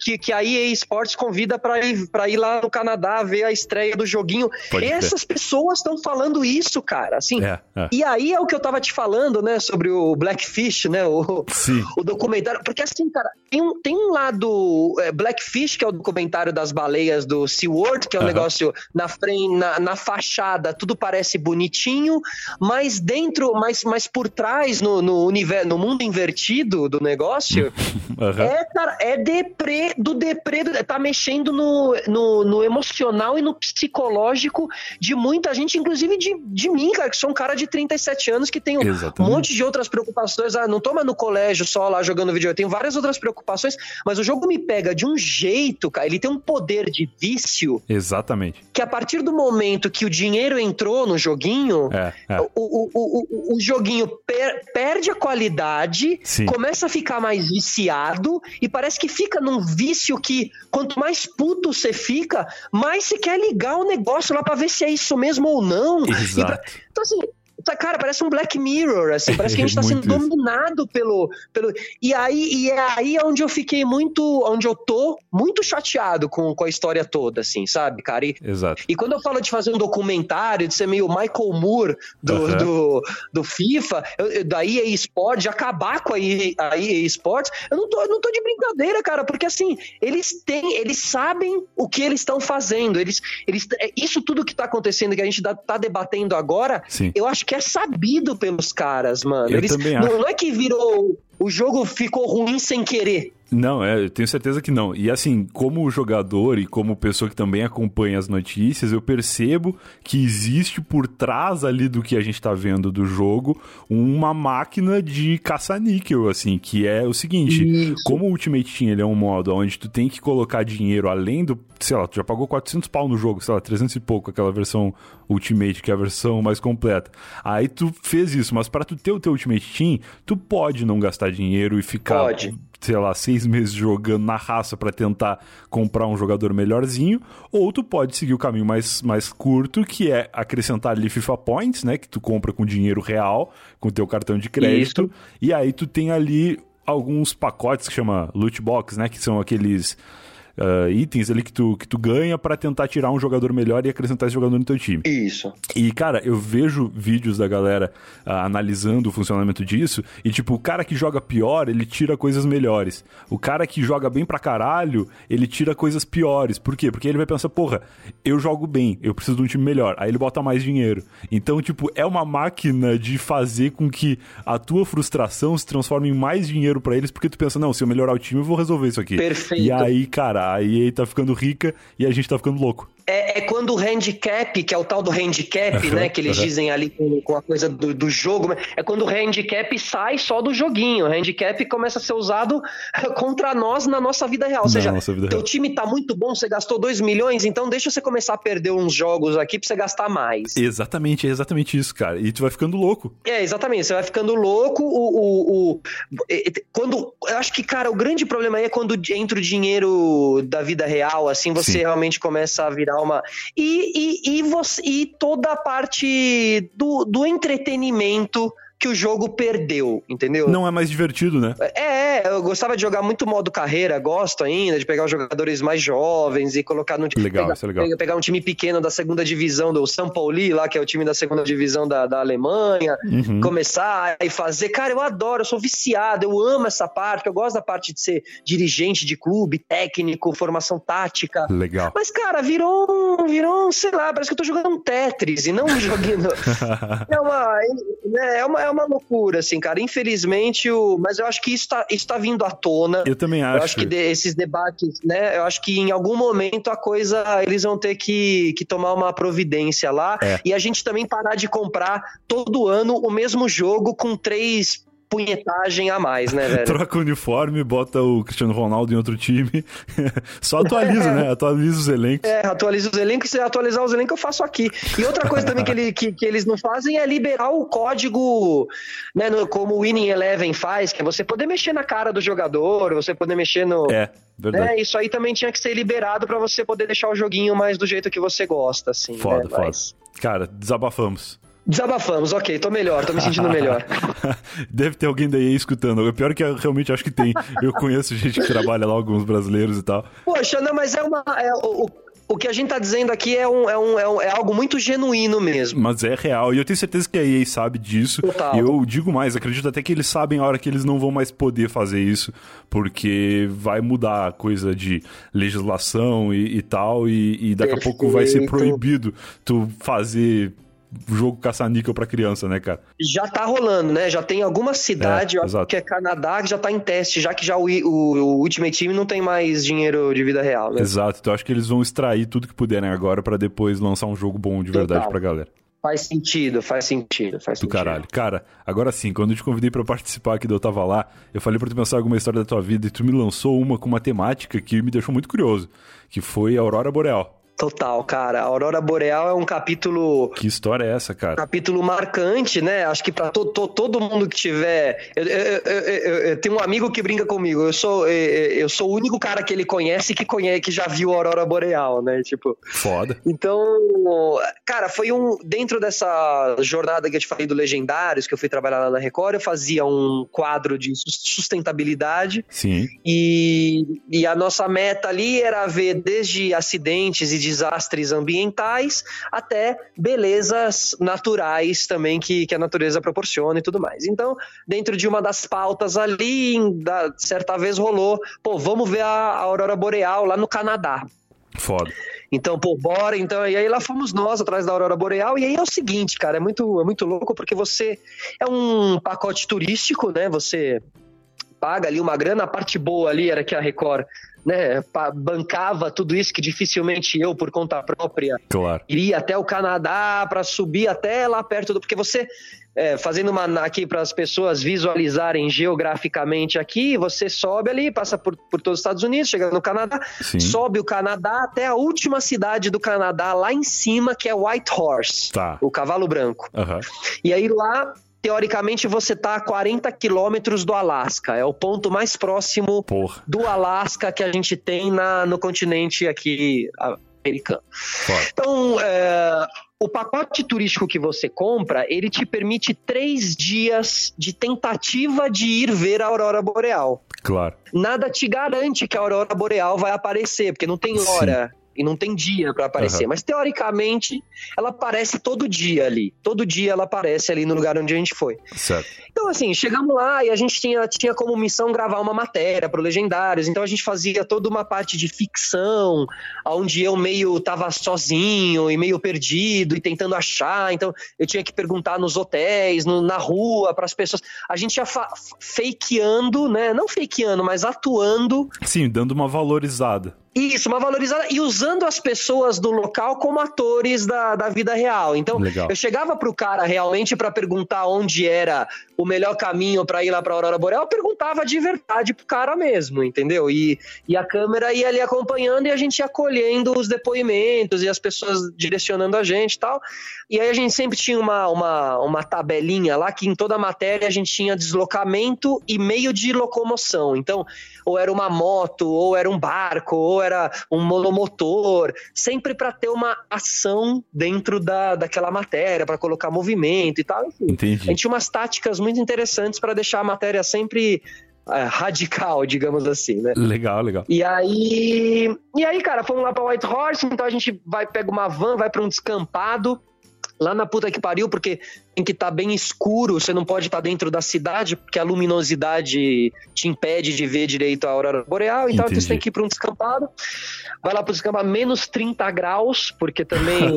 que, que a EA Sports convida para ir, pra ir lá no Canadá ver a estreia do joguinho. Pode Essas ter. pessoas estão falando isso, cara. Assim, é, é. E aí é o que eu tava te falando, né, sobre o Blackfish, né? O, Sim. o documentário. Porque assim, cara, tem um, tem um lado. É, Blackfish, que é o documentário da das baleias do SeaWorld, que é um uhum. negócio na frente, na, na, fachada, tudo parece bonitinho, mas dentro, mas, mas por trás, no, no, universo, no mundo invertido do negócio, uhum. é, cara, é deprê do deprê, tá mexendo no, no, no, emocional e no psicológico de muita gente, inclusive de, de mim, cara, que sou um cara de 37 anos que tenho Exatamente. um monte de outras preocupações. Ah, não toma no colégio só lá jogando vídeo, eu tenho várias outras preocupações, mas o jogo me pega de um jeito, cara, ele tem um poder de vício. Exatamente. Que a partir do momento que o dinheiro entrou no joguinho, é, é. O, o, o, o, joguinho per, perde a qualidade, Sim. começa a ficar mais viciado e parece que fica num vício que quanto mais puto você fica, mais você quer ligar o negócio lá para ver se é isso mesmo ou não. Exato. Pra, então assim, cara, parece um Black Mirror, assim, parece que a gente tá sendo dominado pelo, pelo. E aí, e é aí onde eu fiquei muito. Onde eu tô muito chateado com, com a história toda, assim, sabe, cara? E, Exato. E quando eu falo de fazer um documentário, de ser meio Michael Moore do, uhum. do, do, FIFA, eu, da EA Sports, de acabar com a EA, a EA Sports, eu não tô, eu não tô de brincadeira, cara, porque assim, eles têm, eles sabem o que eles estão fazendo. Eles, eles, é, isso tudo que tá acontecendo, que a gente tá, tá debatendo agora, Sim. eu acho que é sabido pelos caras, mano. Eu Eles, também acho. não é que virou. O jogo ficou ruim sem querer. Não, é, eu tenho certeza que não. E assim, como jogador e como pessoa que também acompanha as notícias, eu percebo que existe por trás ali do que a gente tá vendo do jogo uma máquina de caça-níquel, assim, que é o seguinte: Isso. como o Ultimate Team ele é um modo onde tu tem que colocar dinheiro além do. Sei lá, tu já pagou 400 pau no jogo, sei lá, 300 e pouco, aquela versão Ultimate, que é a versão mais completa. Aí tu fez isso, mas para tu ter o teu Ultimate Team, tu pode não gastar dinheiro e ficar. Pode sei lá, seis meses jogando na raça para tentar comprar um jogador melhorzinho, ou tu pode seguir o caminho mais, mais curto, que é acrescentar ali FIFA Points, né, que tu compra com dinheiro real, com teu cartão de crédito, Isso. e aí tu tem ali alguns pacotes que chama loot box, né, que são aqueles uh, itens ali que tu, que tu ganha para tentar tirar um jogador melhor e acrescentar esse jogador no teu time. Isso. E, cara, eu vejo vídeos da galera uh, analisando o funcionamento disso e, tipo, o cara que joga pior, ele tira coisas melhores. O cara que joga bem pra caralho, ele tira coisas piores. Por quê? Porque ele vai pensar, porra, eu jogo bem, eu preciso de um time melhor. Aí ele bota mais dinheiro. Então, tipo, é uma máquina de fazer com que a tua frustração se transforme em mais dinheiro para eles, porque tu pensa, não, se eu melhorar o time, eu vou resolver isso aqui. Perfeito. E aí, cara, a EA tá ficando rica e a gente tá ficando louco. É, é, quando o handicap, que é o tal do handicap, uhum, né? Que eles uhum. dizem ali com, com a coisa do, do, jogo, é quando o handicap sai só do joguinho. O handicap começa a ser usado contra nós na nossa vida real. Ou seja, vida teu real. time tá muito bom, você gastou 2 milhões, então deixa você começar a perder uns jogos aqui pra você gastar mais. Exatamente, é exatamente isso, cara. E tu vai ficando louco. É, exatamente, você vai ficando louco. O, o, o, quando. Eu acho que, cara, o grande problema aí é quando entra o dinheiro da vida real, assim, você Sim. realmente começa a virar E, e, e, você, e toda a parte do, do entretenimento que o jogo perdeu, entendeu? Não é mais divertido, né? É, eu gostava de jogar muito modo carreira, gosto ainda de pegar os jogadores mais jovens e colocar no time. Legal, pegar, isso é legal. Pegar um time pequeno da segunda divisão do São Pauli, lá, que é o time da segunda divisão da, da Alemanha, uhum. começar e fazer. Cara, eu adoro, eu sou viciado, eu amo essa parte, eu gosto da parte de ser dirigente de clube, técnico, formação tática. Legal. Mas, cara, virou, virou, sei lá, parece que eu tô jogando um Tetris e não um joguinho. é uma. É, é uma é uma loucura, assim, cara. Infelizmente, o... mas eu acho que isso tá, isso tá vindo à tona. Eu também acho. Eu acho que de, esses debates, né? Eu acho que em algum momento a coisa, eles vão ter que, que tomar uma providência lá. É. E a gente também parar de comprar todo ano o mesmo jogo com três punhetagem a mais, né, velho? Troca o uniforme, bota o Cristiano Ronaldo em outro time. Só atualiza, né? Atualiza os elencos. É, atualiza os elencos. Se atualizar os elencos, eu faço aqui. E outra coisa também que, ele, que, que, eles não fazem é liberar o código, né? No, como o Winning Eleven faz, que é você poder mexer na cara do jogador, você poder mexer no. É. Verdade. Né? Isso aí também tinha que ser liberado para você poder deixar o joguinho mais do jeito que você gosta, assim. Foda, né? foda. Mas... Cara, desabafamos. Desabafamos, ok, tô melhor, tô me sentindo melhor. Deve ter alguém daí escutando. O pior é que eu realmente acho que tem. Eu conheço gente que trabalha lá, alguns brasileiros e tal. Poxa, não, mas é uma. É, o, o que a gente tá dizendo aqui é, um, é, um, é, um, é, algo muito genuíno mesmo. Mas é real. E eu tenho certeza que a EA sabe disso. Total. E eu digo mais, acredito até que eles sabem a hora que eles não vão mais poder fazer isso, porque vai mudar a coisa de legislação e, e tal, e, e daqui Perfeito. a pouco vai ser proibido tu fazer jogo caça-níquel pra criança, né, cara? Já tá rolando, né? Já tem alguma cidade, é, que é Canadá, que já tá em teste, já que já o, o, o, Ultimate Team não tem mais dinheiro de vida real, né? Exato, então acho que eles vão extrair tudo que puderem agora para depois lançar um jogo bom de verdade Total. pra galera. Faz sentido, faz sentido, faz do sentido. caralho. Cara, agora sim, quando eu te convidei para participar aqui do Eu Tava Lá, eu falei pra tu pensar alguma história da tua vida e tu me lançou uma com uma temática que me deixou muito curioso, que foi a Aurora Boreal. Total, cara. A Aurora Boreal é um capítulo. Que história é essa, cara? Capítulo marcante, né? Acho que para to, to, todo mundo que tiver. Eu, eu, eu, eu, tenho um amigo que brinca comigo. Eu sou, eu sou o único cara que ele conhece que conhece que já viu a Aurora Boreal, né? Tipo. Foda. Então, cara, foi um. Dentro dessa jornada que eu te falei do Legendários, que eu fui trabalhar lá na Record, eu fazia um quadro de sustentabilidade. Sim. E, e a nossa meta ali era ver desde acidentes e desastres ambientais até belezas naturais também que, que a natureza proporciona e tudo mais. Então, dentro de uma das pautas ali, da, certa vez rolou, pô, vamos ver a, a aurora boreal lá no Canadá. Foda. Então, pô, bora, então, e aí lá fomos nós atrás da Aurora Boreal, e aí é o seguinte, cara, é muito, é muito louco porque você é um pacote turístico, né, você paga ali uma grana, a parte boa ali era que a Record né, bancava tudo isso que dificilmente eu, por conta própria, claro. iria até o Canadá para subir até lá perto do. Porque você, é, fazendo uma aqui para as pessoas visualizarem geograficamente aqui, você sobe ali, passa por, por todos os Estados Unidos, chega no Canadá, Sim. sobe o Canadá até a última cidade do Canadá, lá em cima, que é White Horse, tá. o cavalo branco. Uhum. E aí lá teoricamente você está a 40 quilômetros do Alasca. É o ponto mais próximo Porra. do Alasca que a gente tem na, no continente aqui americano. Porra. Então, é, o pacote turístico que você compra, ele te permite três dias de tentativa de ir ver a aurora boreal. Claro. Nada te garante que a aurora boreal vai aparecer, porque não tem hora. Sim e não tem dia para aparecer. Uhum. Mas teoricamente, ela aparece todo dia ali. Todo dia ela aparece ali no lugar onde a gente foi. Certo. Então, assim, chegamos lá e a gente tinha, tinha como missão gravar uma matéria para Legendários. Então a gente fazia toda uma parte de ficção, onde eu meio tava sozinho e meio perdido e tentando achar. Então eu tinha que perguntar nos hotéis, no, na rua, para as pessoas. A gente ia fakeando, né? Não fakeando, mas atuando. Sim, dando uma valorizada. Isso, uma valorizada e usando as pessoas do local como atores da, da vida real. Então, Legal. eu chegava pro cara realmente para perguntar onde era o melhor caminho para ir lá pra Aurora Boreal, eu perguntava de verdade pro cara mesmo, entendeu? E, e a câmera ia ali acompanhando e a gente ia colhendo os depoimentos e as pessoas direcionando a gente e tal. E aí a gente sempre tinha uma, uma, uma tabelinha lá que em toda a matéria a gente tinha deslocamento e meio de locomoção. Então, ou era uma moto, ou era um barco, ou era um monomotor, sempre para ter uma ação dentro da, daquela matéria, para colocar movimento e tal. Enfim, Entendi. A gente tinha umas táticas muito interessantes para deixar a matéria sempre é, radical, digamos assim, né? Legal, legal. E aí, e aí, cara, fomos lá para White Horse, então a gente vai pega uma van, vai para um descampado lá na puta que pariu, porque tem que estar tá bem escuro, você não pode estar tá dentro da cidade, porque a luminosidade te impede de ver direito a aurora boreal, então Entendi. você tem que ir para um descampado. Vai lá para o descampado, menos 30 graus, porque também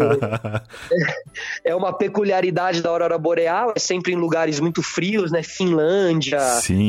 é uma peculiaridade da aurora boreal, é sempre em lugares muito frios, né? Finlândia,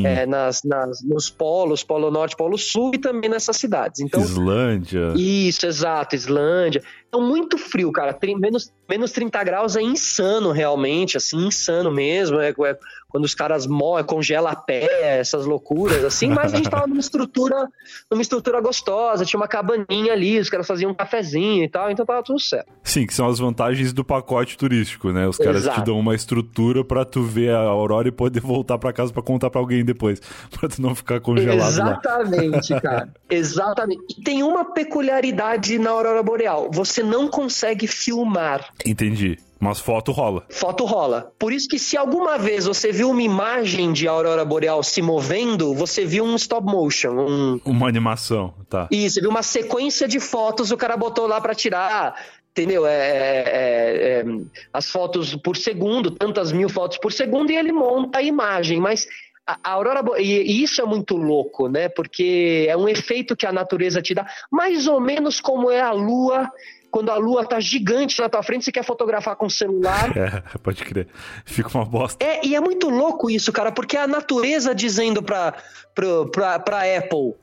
é, nas, nas, nos polos, Polo Norte, Polo Sul e também nessas cidades. Então, Islândia. Isso, exato, Islândia. Então, muito frio, cara. Menos, menos 30 graus é insano, realmente assim, insano mesmo. É, é quando os caras morrem, congela a pé, essas loucuras, assim, mas a gente tava numa estrutura, numa estrutura gostosa, tinha uma cabaninha ali, os caras faziam um cafezinho e tal, então tava tudo certo. Sim, que são as vantagens do pacote turístico, né? Os caras Exato. te dão uma estrutura para tu ver a aurora e poder voltar para casa para contar para alguém depois, para tu não ficar congelado Exatamente, lá. cara. Exatamente. E tem uma peculiaridade na aurora boreal, você não consegue filmar. Entendi. Mas foto rola. Foto rola. Por isso que se alguma vez você viu uma imagem de aurora boreal se movendo, você viu um stop motion, um... uma animação, tá? Isso, você viu uma sequência de fotos, o cara botou lá para tirar entendeu? É, é, é, as fotos por segundo, tantas mil fotos por segundo, e ele monta a imagem. Mas a, a aurora e, e, isso é muito louco, né? Porque é um efeito que a natureza te dá, mais ou menos como é a lua quando a lua tá gigante na tua frente, você quer fotografar com o celular. É, pode crer. Fica uma bosta. É, e é muito louco isso, cara, porque é a natureza dizendo pra, pra, pra, pra Apple: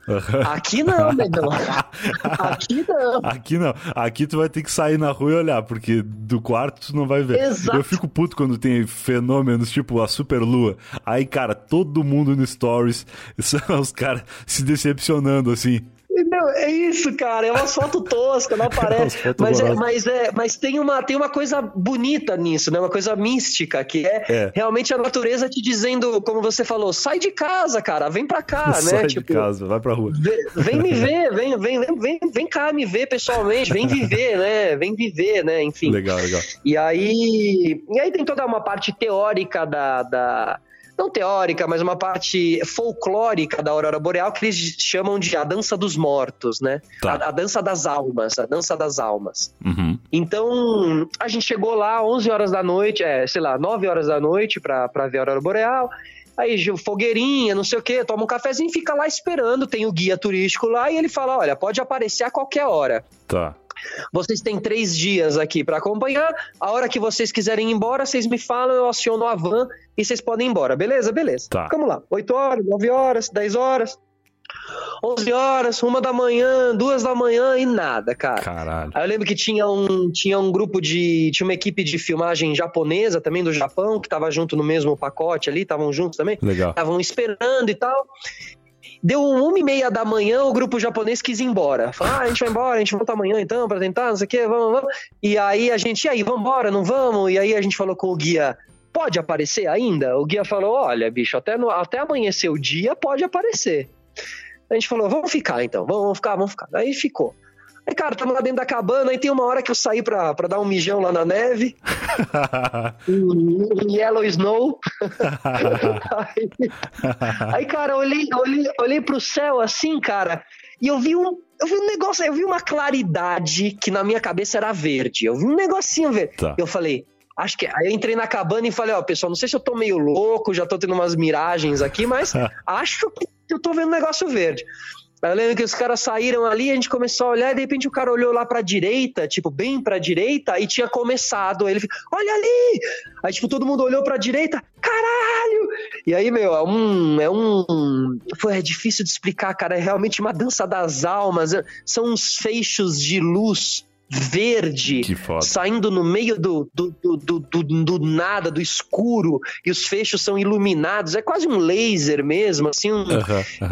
aqui não, negão. aqui não. Aqui não. Aqui tu vai ter que sair na rua e olhar, porque do quarto tu não vai ver. Exato. Eu fico puto quando tem fenômenos tipo a super lua. Aí, cara, todo mundo no Stories, os caras se decepcionando assim. Não, é isso, cara. É uma foto tosca, não aparece. mas, é, mas, é, mas tem, uma, tem uma coisa bonita nisso, né? Uma coisa mística, que é, é, realmente a natureza te dizendo, como você falou, sai de casa, cara, vem pra cá, sai né? Sai tipo, de casa, vai pra rua. Vem, vem me ver, vem, vem, vem, vem cá me ver pessoalmente, vem viver, né? Vem viver, né? Enfim. Legal, legal. E aí, e aí tem toda uma parte teórica da, da não teórica, mas uma parte folclórica da aurora boreal que eles chamam de a dança dos mortos, né? Tá. A, a, dança das almas, a dança das almas. Uhum. Então, a gente chegou lá 11 horas da noite, é, sei lá, 9 horas da noite para ver a aurora boreal. Aí, fogueirinha, não sei o que, toma um cafezinho, fica lá esperando, tem o guia turístico lá e ele fala, olha, pode aparecer a qualquer hora. Tá. Vocês têm três dias aqui para acompanhar. A hora que vocês quiserem ir embora, vocês me falam, eu aciono a van e vocês podem ir embora. Beleza? Beleza. Tá. Vamos lá. 8 horas, 9 horas, 10 horas. 11 horas, uma da manhã, duas da manhã e nada, cara. Caralho. Aí eu lembro que tinha um, tinha um grupo de. Tinha uma equipe de filmagem japonesa também do Japão, que tava junto no mesmo pacote ali, estavam juntos também. Legal. Estavam esperando e tal. Deu uma e meia da manhã, o grupo japonês quis ir embora. Falou, ah, a gente vai embora, a gente volta amanhã então pra tentar, não sei o quê, vamos, vamos. E aí a gente, e aí, vamos embora, não vamos? E aí a gente falou com o guia, pode aparecer ainda? O guia falou, olha, bicho, até, no, até amanhecer o dia pode aparecer. A gente falou, vamos ficar então, vamos, vamos ficar, vamos ficar. Aí ficou. Aí, cara, tamo lá dentro da cabana, aí tem uma hora que eu saí pra, pra dar um mijão lá na neve, em, em Yellow Snow. aí, aí, cara, eu olhei, olhei, olhei pro céu assim, cara, e eu vi um. Eu vi um negócio, eu vi uma claridade que na minha cabeça era verde. Eu vi um negocinho verde. Tá. Eu falei, acho que. Aí eu entrei na cabana e falei, ó, pessoal, não sei se eu tô meio louco, já tô tendo umas miragens aqui, mas acho que eu tô vendo um negócio verde. Aí eu lembro que os caras saíram ali, a gente começou a olhar, e de repente o cara olhou lá pra direita, tipo, bem pra direita, e tinha começado. Ele ficou, olha ali! Aí, tipo, todo mundo olhou pra direita, caralho! E aí, meu, é um. É um. Foi, é difícil de explicar, cara. É realmente uma dança das almas. é- São uns feixos de luz verde saindo no meio do, do, do, do, nada, do escuro, e os fechos são iluminados. É quase um laser mesmo, assim, um,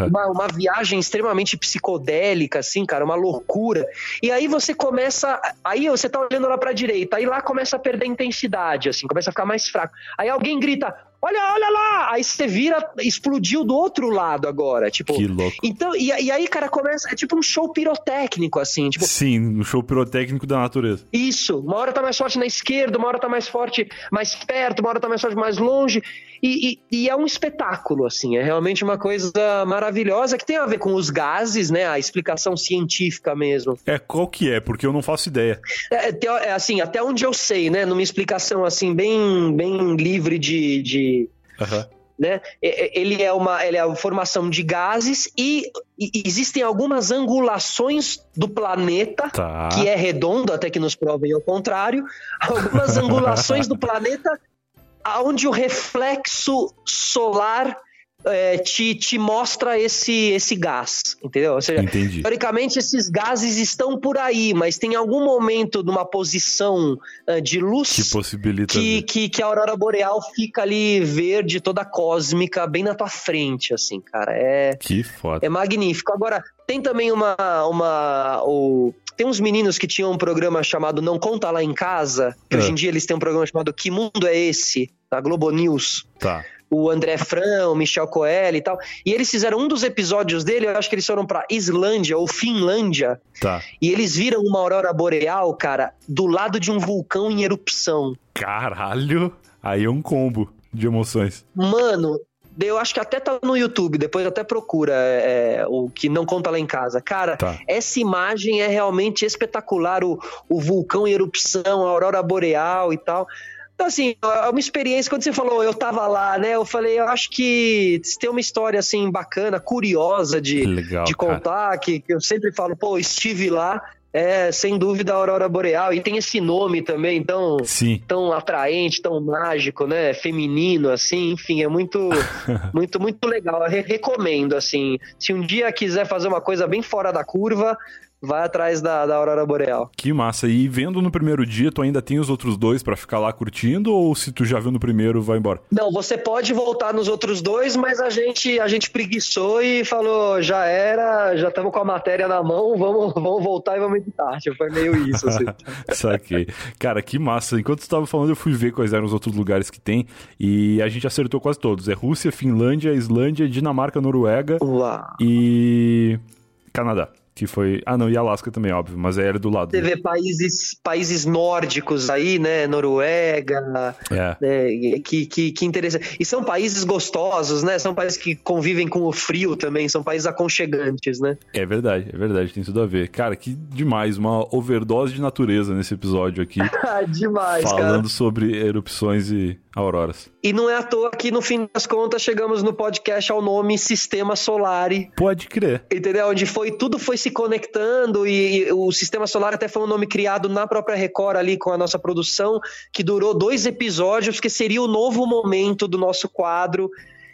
uma viagem extremamente psicodélica, assim, cara, uma loucura. E aí você começa. Aí você tá olhando lá pra direita, aí lá começa a perder intensidade, assim, começa a ficar mais fraco. Aí alguém grita: Olha, olha lá! Aí você vira, explodiu do outro lado agora. Tipo. Que louco. Então, e, e aí, cara, começa. É tipo um show pirotécnico, assim. Tipo, Sim, um show pirotécnico da natureza. isso, uma hora tá mais forte na esquerda, uma hora tá mais forte mais perto, uma hora tá mais forte mais longe. E, e- e é um espetáculo, assim, é realmente uma coisa maravilhosa que tem a ver com os gases, né? A explicação científica mesmo. É, qual que é? Porque eu não faço ideia. É, teo- é, assim, até onde eu sei, né? Numa explicação assim, bem, bem livre de. de Aham. né? É- é- Ele é uma, ele é uma formação de gases e, e existem algumas angulações do planeta Tá. que é redondo, até que nos provem ao contrário, algumas angulações do planeta onde o reflexo solar é, te, te mostra esse, esse gás, entendeu? Ou seja, Entendi. Teoricamente, esses gases estão por aí, mas tem algum momento numa posição eh, de luz Que possibilita. que, que, que a aurora boreal fica ali verde, toda cósmica, bem na tua frente, assim, cara. É, Que foda. é magnífico. Agora, tem também uma. uma o, tem uns meninos que tinham um programa chamado Não Conta Lá em Casa, que É. hoje em dia eles têm um programa chamado Que Mundo é Esse? Da Globo News. Tá. O André Fran, o Michel Coelho e tal. E eles fizeram um dos episódios dele, eu acho que eles foram pra Islândia ou Finlândia, Tá. e eles viram uma aurora boreal, cara, do lado de um vulcão em erupção. Caralho. Aí é um combo de emoções. Mano, eu acho que até tá no YouTube, depois até procura é, o que não conta lá em casa. Cara, Tá. essa imagem é realmente espetacular, o, o vulcão em erupção, a aurora boreal e tal. Então, assim, é uma experiência, quando você falou, eu tava lá, né, eu falei, eu acho que tem uma história, assim, bacana, curiosa de, Legal. de contar, que, que eu sempre falo, pô, estive lá, é, sem dúvida, a aurora boreal, e tem esse nome também, então Sim. tão atraente, tão mágico, né? Feminino, assim, enfim, é muito, muito, muito legal. Eu re- recomendo, assim. Se um dia quiser fazer uma coisa bem fora da curva, vai atrás da, da Aurora Boreal. Que massa. E vendo no primeiro dia, tu ainda tem os outros dois pra ficar lá curtindo? Ou se tu já viu no primeiro, vai embora? Não, você pode voltar nos outros dois, mas a gente, a gente preguiçou e falou, já era, já estamos com a matéria na mão, vamos, vamos voltar e vamos editar. Tipo, Foi meio isso, assim. Saquei. Cara, que massa. Enquanto tu tava falando, eu fui ver quais eram os outros lugares que tem. E a gente acertou quase todos. É Rússia, Finlândia, Islândia, Dinamarca, Noruega Uau. e Canadá. Que foi. Ah, não, e Alasca também, óbvio, mas aí era do lado. Você vê países, países nórdicos aí, né? Noruega, É. É, que, que, que interessante. E são países gostosos, né? São países que convivem com o frio também, são países aconchegantes, né? É verdade, é verdade, tem tudo a ver. Cara, que demais, uma overdose de natureza nesse episódio aqui, Demais, cara. falando sobre erupções e Auroras. E não é à toa que, no fim das contas, chegamos no podcast ao nome Sistema Solari. Pode crer. Entendeu? Onde foi, tudo foi se conectando e, e, o Sistema Solar até foi um nome criado na própria Record ali com a nossa produção, que durou dois episódios, que seria o novo momento do nosso quadro,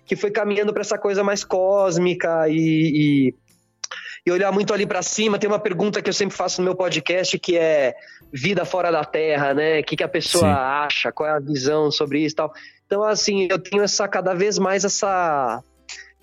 que foi caminhando para essa coisa mais cósmica e, e e olhar muito ali para cima. Tem uma pergunta que eu sempre faço no meu podcast que é vida fora da Terra, né? O que, que a pessoa Sim. acha, qual é a visão sobre isso e tal. Então, assim, eu tenho essa cada vez mais essa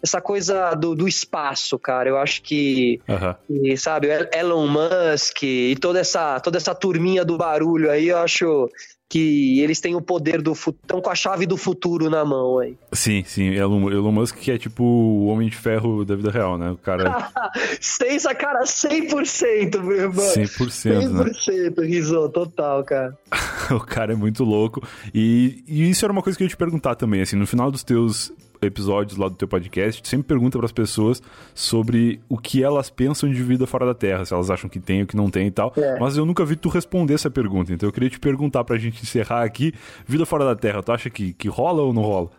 essa coisa do, do espaço, cara. Eu acho que, uhum. sabe, Elon Musk e toda essa, toda essa turminha do barulho aí, eu acho que eles têm o poder do estão com a chave do futuro na mão aí. Sim, sim, Elon, Elon Musk que é tipo o homem de ferro da vida real, né? O cara Sem essa cara 100%, meu irmão. 100%, 100%, né? risou total, cara. o cara é muito louco. E, e isso era uma coisa que eu ia te perguntar também, assim, no final dos teus episódios lá do teu podcast, sempre pergunta para as pessoas sobre o que elas pensam de vida fora da Terra, se elas acham que tem ou que não tem e tal. É. Mas eu nunca vi tu responder essa pergunta, então eu queria te perguntar pra gente encerrar aqui, vida fora da Terra, tu acha que, que rola ou não rola?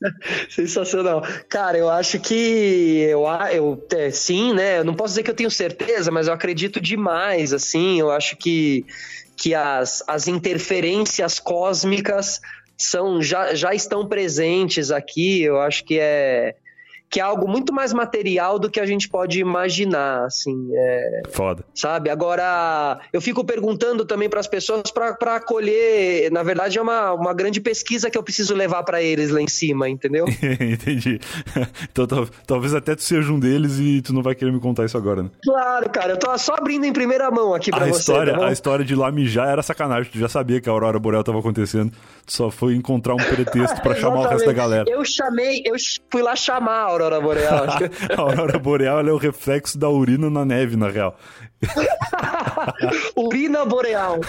Sensacional. Cara, eu acho que eu, eu é, sim, né? Eu não posso dizer que eu tenho certeza, mas eu acredito demais, assim. Eu acho que, que as, as interferências cósmicas são já, já estão presentes aqui. Eu acho que é que é algo muito mais material do que a gente pode imaginar, assim. É, Foda. Sabe? Agora, eu fico perguntando também para as pessoas para acolher. Na verdade, é uma, uma grande pesquisa que eu preciso levar para eles lá em cima, entendeu? Entendi. Então, talvez até tu seja um deles e tu não vai querer me contar isso agora, né? Claro, cara. Eu tô só abrindo em primeira mão aqui para você. História, tá a história de lá mijar era sacanagem. Tu já sabia que a Aurora Boreal tava acontecendo. Tu só foi encontrar um pretexto para chamar o resto da galera. Eu chamei, eu fui lá chamar a Aurora Boreal. a Aurora Boreal é o reflexo da urina na neve, na real. urina Boreal.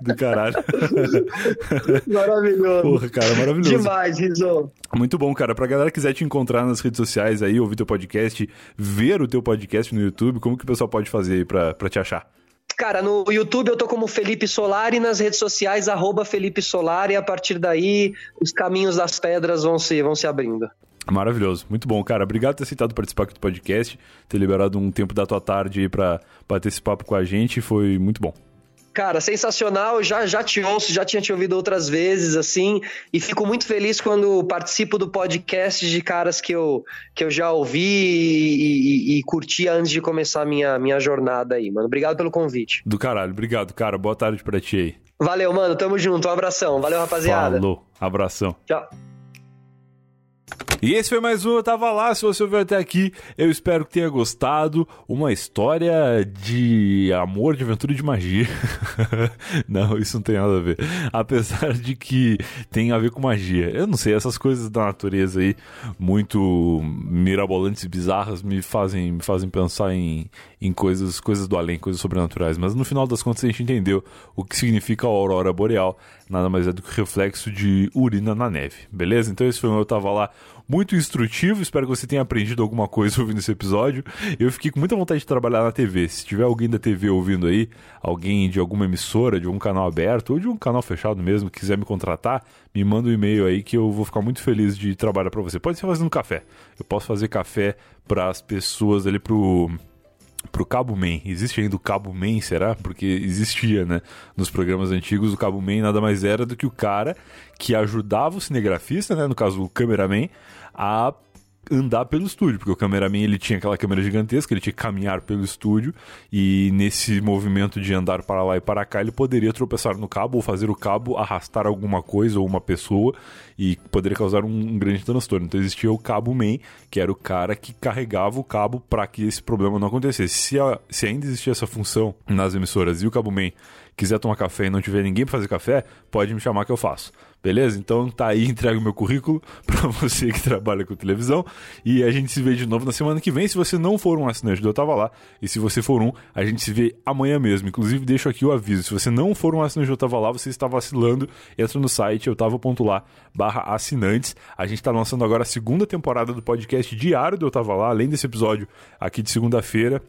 Do caralho. Maravilhoso. Porra, cara, maravilhoso. Demais, Rizzo. Muito bom, cara. Pra galera que quiser te encontrar nas redes sociais aí, ouvir teu podcast, ver o teu podcast no YouTube, como que o pessoal pode fazer aí pra, pra te achar? Cara, no YouTube eu tô como Felipe Solari, nas redes sociais, arroba Felipe Solari, e a partir daí os caminhos das pedras vão se, vão se abrindo. Maravilhoso, muito bom, cara. Obrigado por ter aceitado participar aqui do podcast, ter liberado um tempo da tua tarde aí pra bater esse papo com a gente, foi muito bom. Cara, sensacional. Já, já te ouço, já tinha te ouvido outras vezes, assim, e fico muito feliz quando participo do podcast de caras que eu, que eu já ouvi e, e, e curti antes de começar a minha, minha jornada aí, mano. Obrigado pelo convite. Do caralho, obrigado, cara. Boa tarde pra ti aí. Valeu, mano. Tamo junto. Um abração. Valeu, rapaziada. Falou. Abração. Tchau. E esse foi mais um Eu Tava Lá. Se você ouviu até aqui, eu espero que tenha gostado. Uma história de amor, de aventura e de magia. não, isso não tem nada a ver. Apesar de que tem a ver com magia. Eu não sei, essas coisas da natureza aí, muito mirabolantes e bizarras, me fazem, me fazem pensar em, em coisas, coisas do além, coisas sobrenaturais. Mas no final das contas a gente entendeu o que significa a aurora boreal. Nada mais é do que reflexo de urina na neve, beleza? Então esse foi o Eu Tava Lá muito instrutivo. Espero que você tenha aprendido alguma coisa ouvindo esse episódio. Eu fiquei com muita vontade de trabalhar na TV. Se tiver alguém da TV ouvindo aí, alguém de alguma emissora, de algum canal aberto ou de um canal fechado mesmo, quiser me contratar, me manda um e-mail aí que eu vou ficar muito feliz de trabalhar para você. Pode ser fazendo café. Eu posso fazer café para as pessoas ali pro pro Cabo Man. Existe ainda o Cabo Man, será? Porque existia, né? Nos programas antigos, o Cabo Man nada mais era do que o cara que ajudava o cinegrafista, né? No caso, o cameraman, a andar pelo estúdio, porque o cameraman ele tinha aquela câmera gigantesca, ele tinha que caminhar pelo estúdio e nesse movimento de andar para lá e para cá, ele poderia tropeçar no cabo ou fazer o cabo arrastar alguma coisa ou uma pessoa e poderia causar um, um grande transtorno. Então existia o cabo man, que era o cara que carregava o cabo para que esse problema não acontecesse. Se, a, se ainda existia essa função nas emissoras e o cabo man quiser tomar café e não tiver ninguém para fazer café, pode me chamar que eu faço. Beleza? Então tá aí, entrega o meu currículo para você que trabalha com televisão. E a gente se vê de novo na semana que vem. Se você não for um assinante do Eu Tava Lá, e se você for um, a gente se vê amanhã mesmo. Inclusive, deixo aqui o aviso: se você não for um assinante do Eu Tava Lá, você está vacilando. Entra no site eutava.lá barra assinantes. A gente está lançando agora a segunda temporada do podcast diário do Eu Tava Lá, além desse episódio aqui de segunda-feira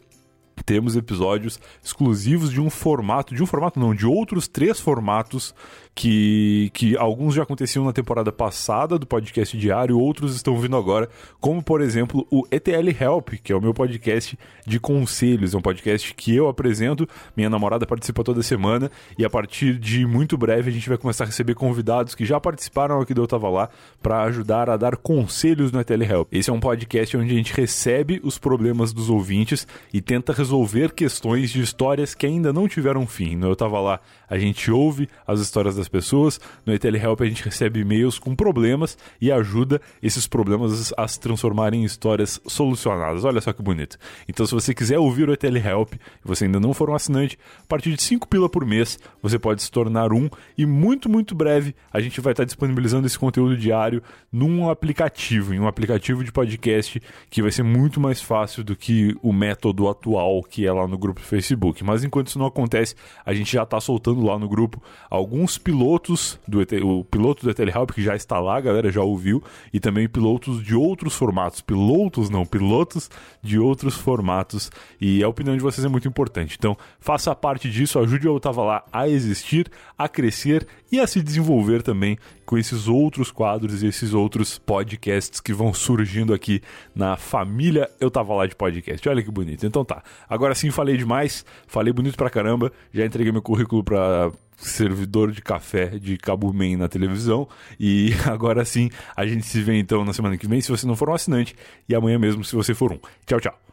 temos episódios exclusivos de um formato, de um formato não, de outros três formatos que, que alguns já aconteciam na temporada passada do podcast diário, outros estão vindo agora, como por exemplo o ETL Help, que é o meu podcast de conselhos, é um podcast que eu apresento, minha namorada participa toda semana e a partir de muito breve a gente vai começar a receber convidados que já participaram aqui do Eu Tava Lá para ajudar a dar conselhos no ETL Help. Esse é um podcast onde a gente recebe os problemas dos ouvintes e tenta resolver questões de histórias que ainda não tiveram fim. No Eu Tava Lá a gente ouve as histórias das pessoas, no ETL Help a gente recebe e-mails com problemas e ajuda esses problemas a se transformarem em histórias solucionadas. Olha só que bonito. Então, se você quiser ouvir o ETL Help e você ainda não for um assinante, a partir de 5 pila por mês você pode se tornar um e muito, muito breve a gente vai estar disponibilizando esse conteúdo diário num aplicativo, em um aplicativo de podcast que vai ser muito mais fácil do que o método atual que é lá no grupo do Facebook. Mas enquanto isso não acontece, a gente já está soltando lá no grupo alguns pilotos do ET, o piloto do ETL que já está lá, a galera já ouviu, e também pilotos de outros formatos, pilotos não, pilotos de outros formatos, e a opinião de vocês é muito importante. Então, faça parte disso, ajude o Tava Lá a existir, a crescer e a se desenvolver também com esses outros quadros e esses outros podcasts que vão surgindo aqui na família Eu Tava Lá de podcast. Olha que bonito. Então tá, agora sim falei demais, falei bonito pra caramba, já entreguei meu currículo pra servidor de café de Cabo Man na televisão. E agora sim, a gente se vê então na semana que vem, se você não for um assinante, e amanhã mesmo, se você for um. Tchau, tchau.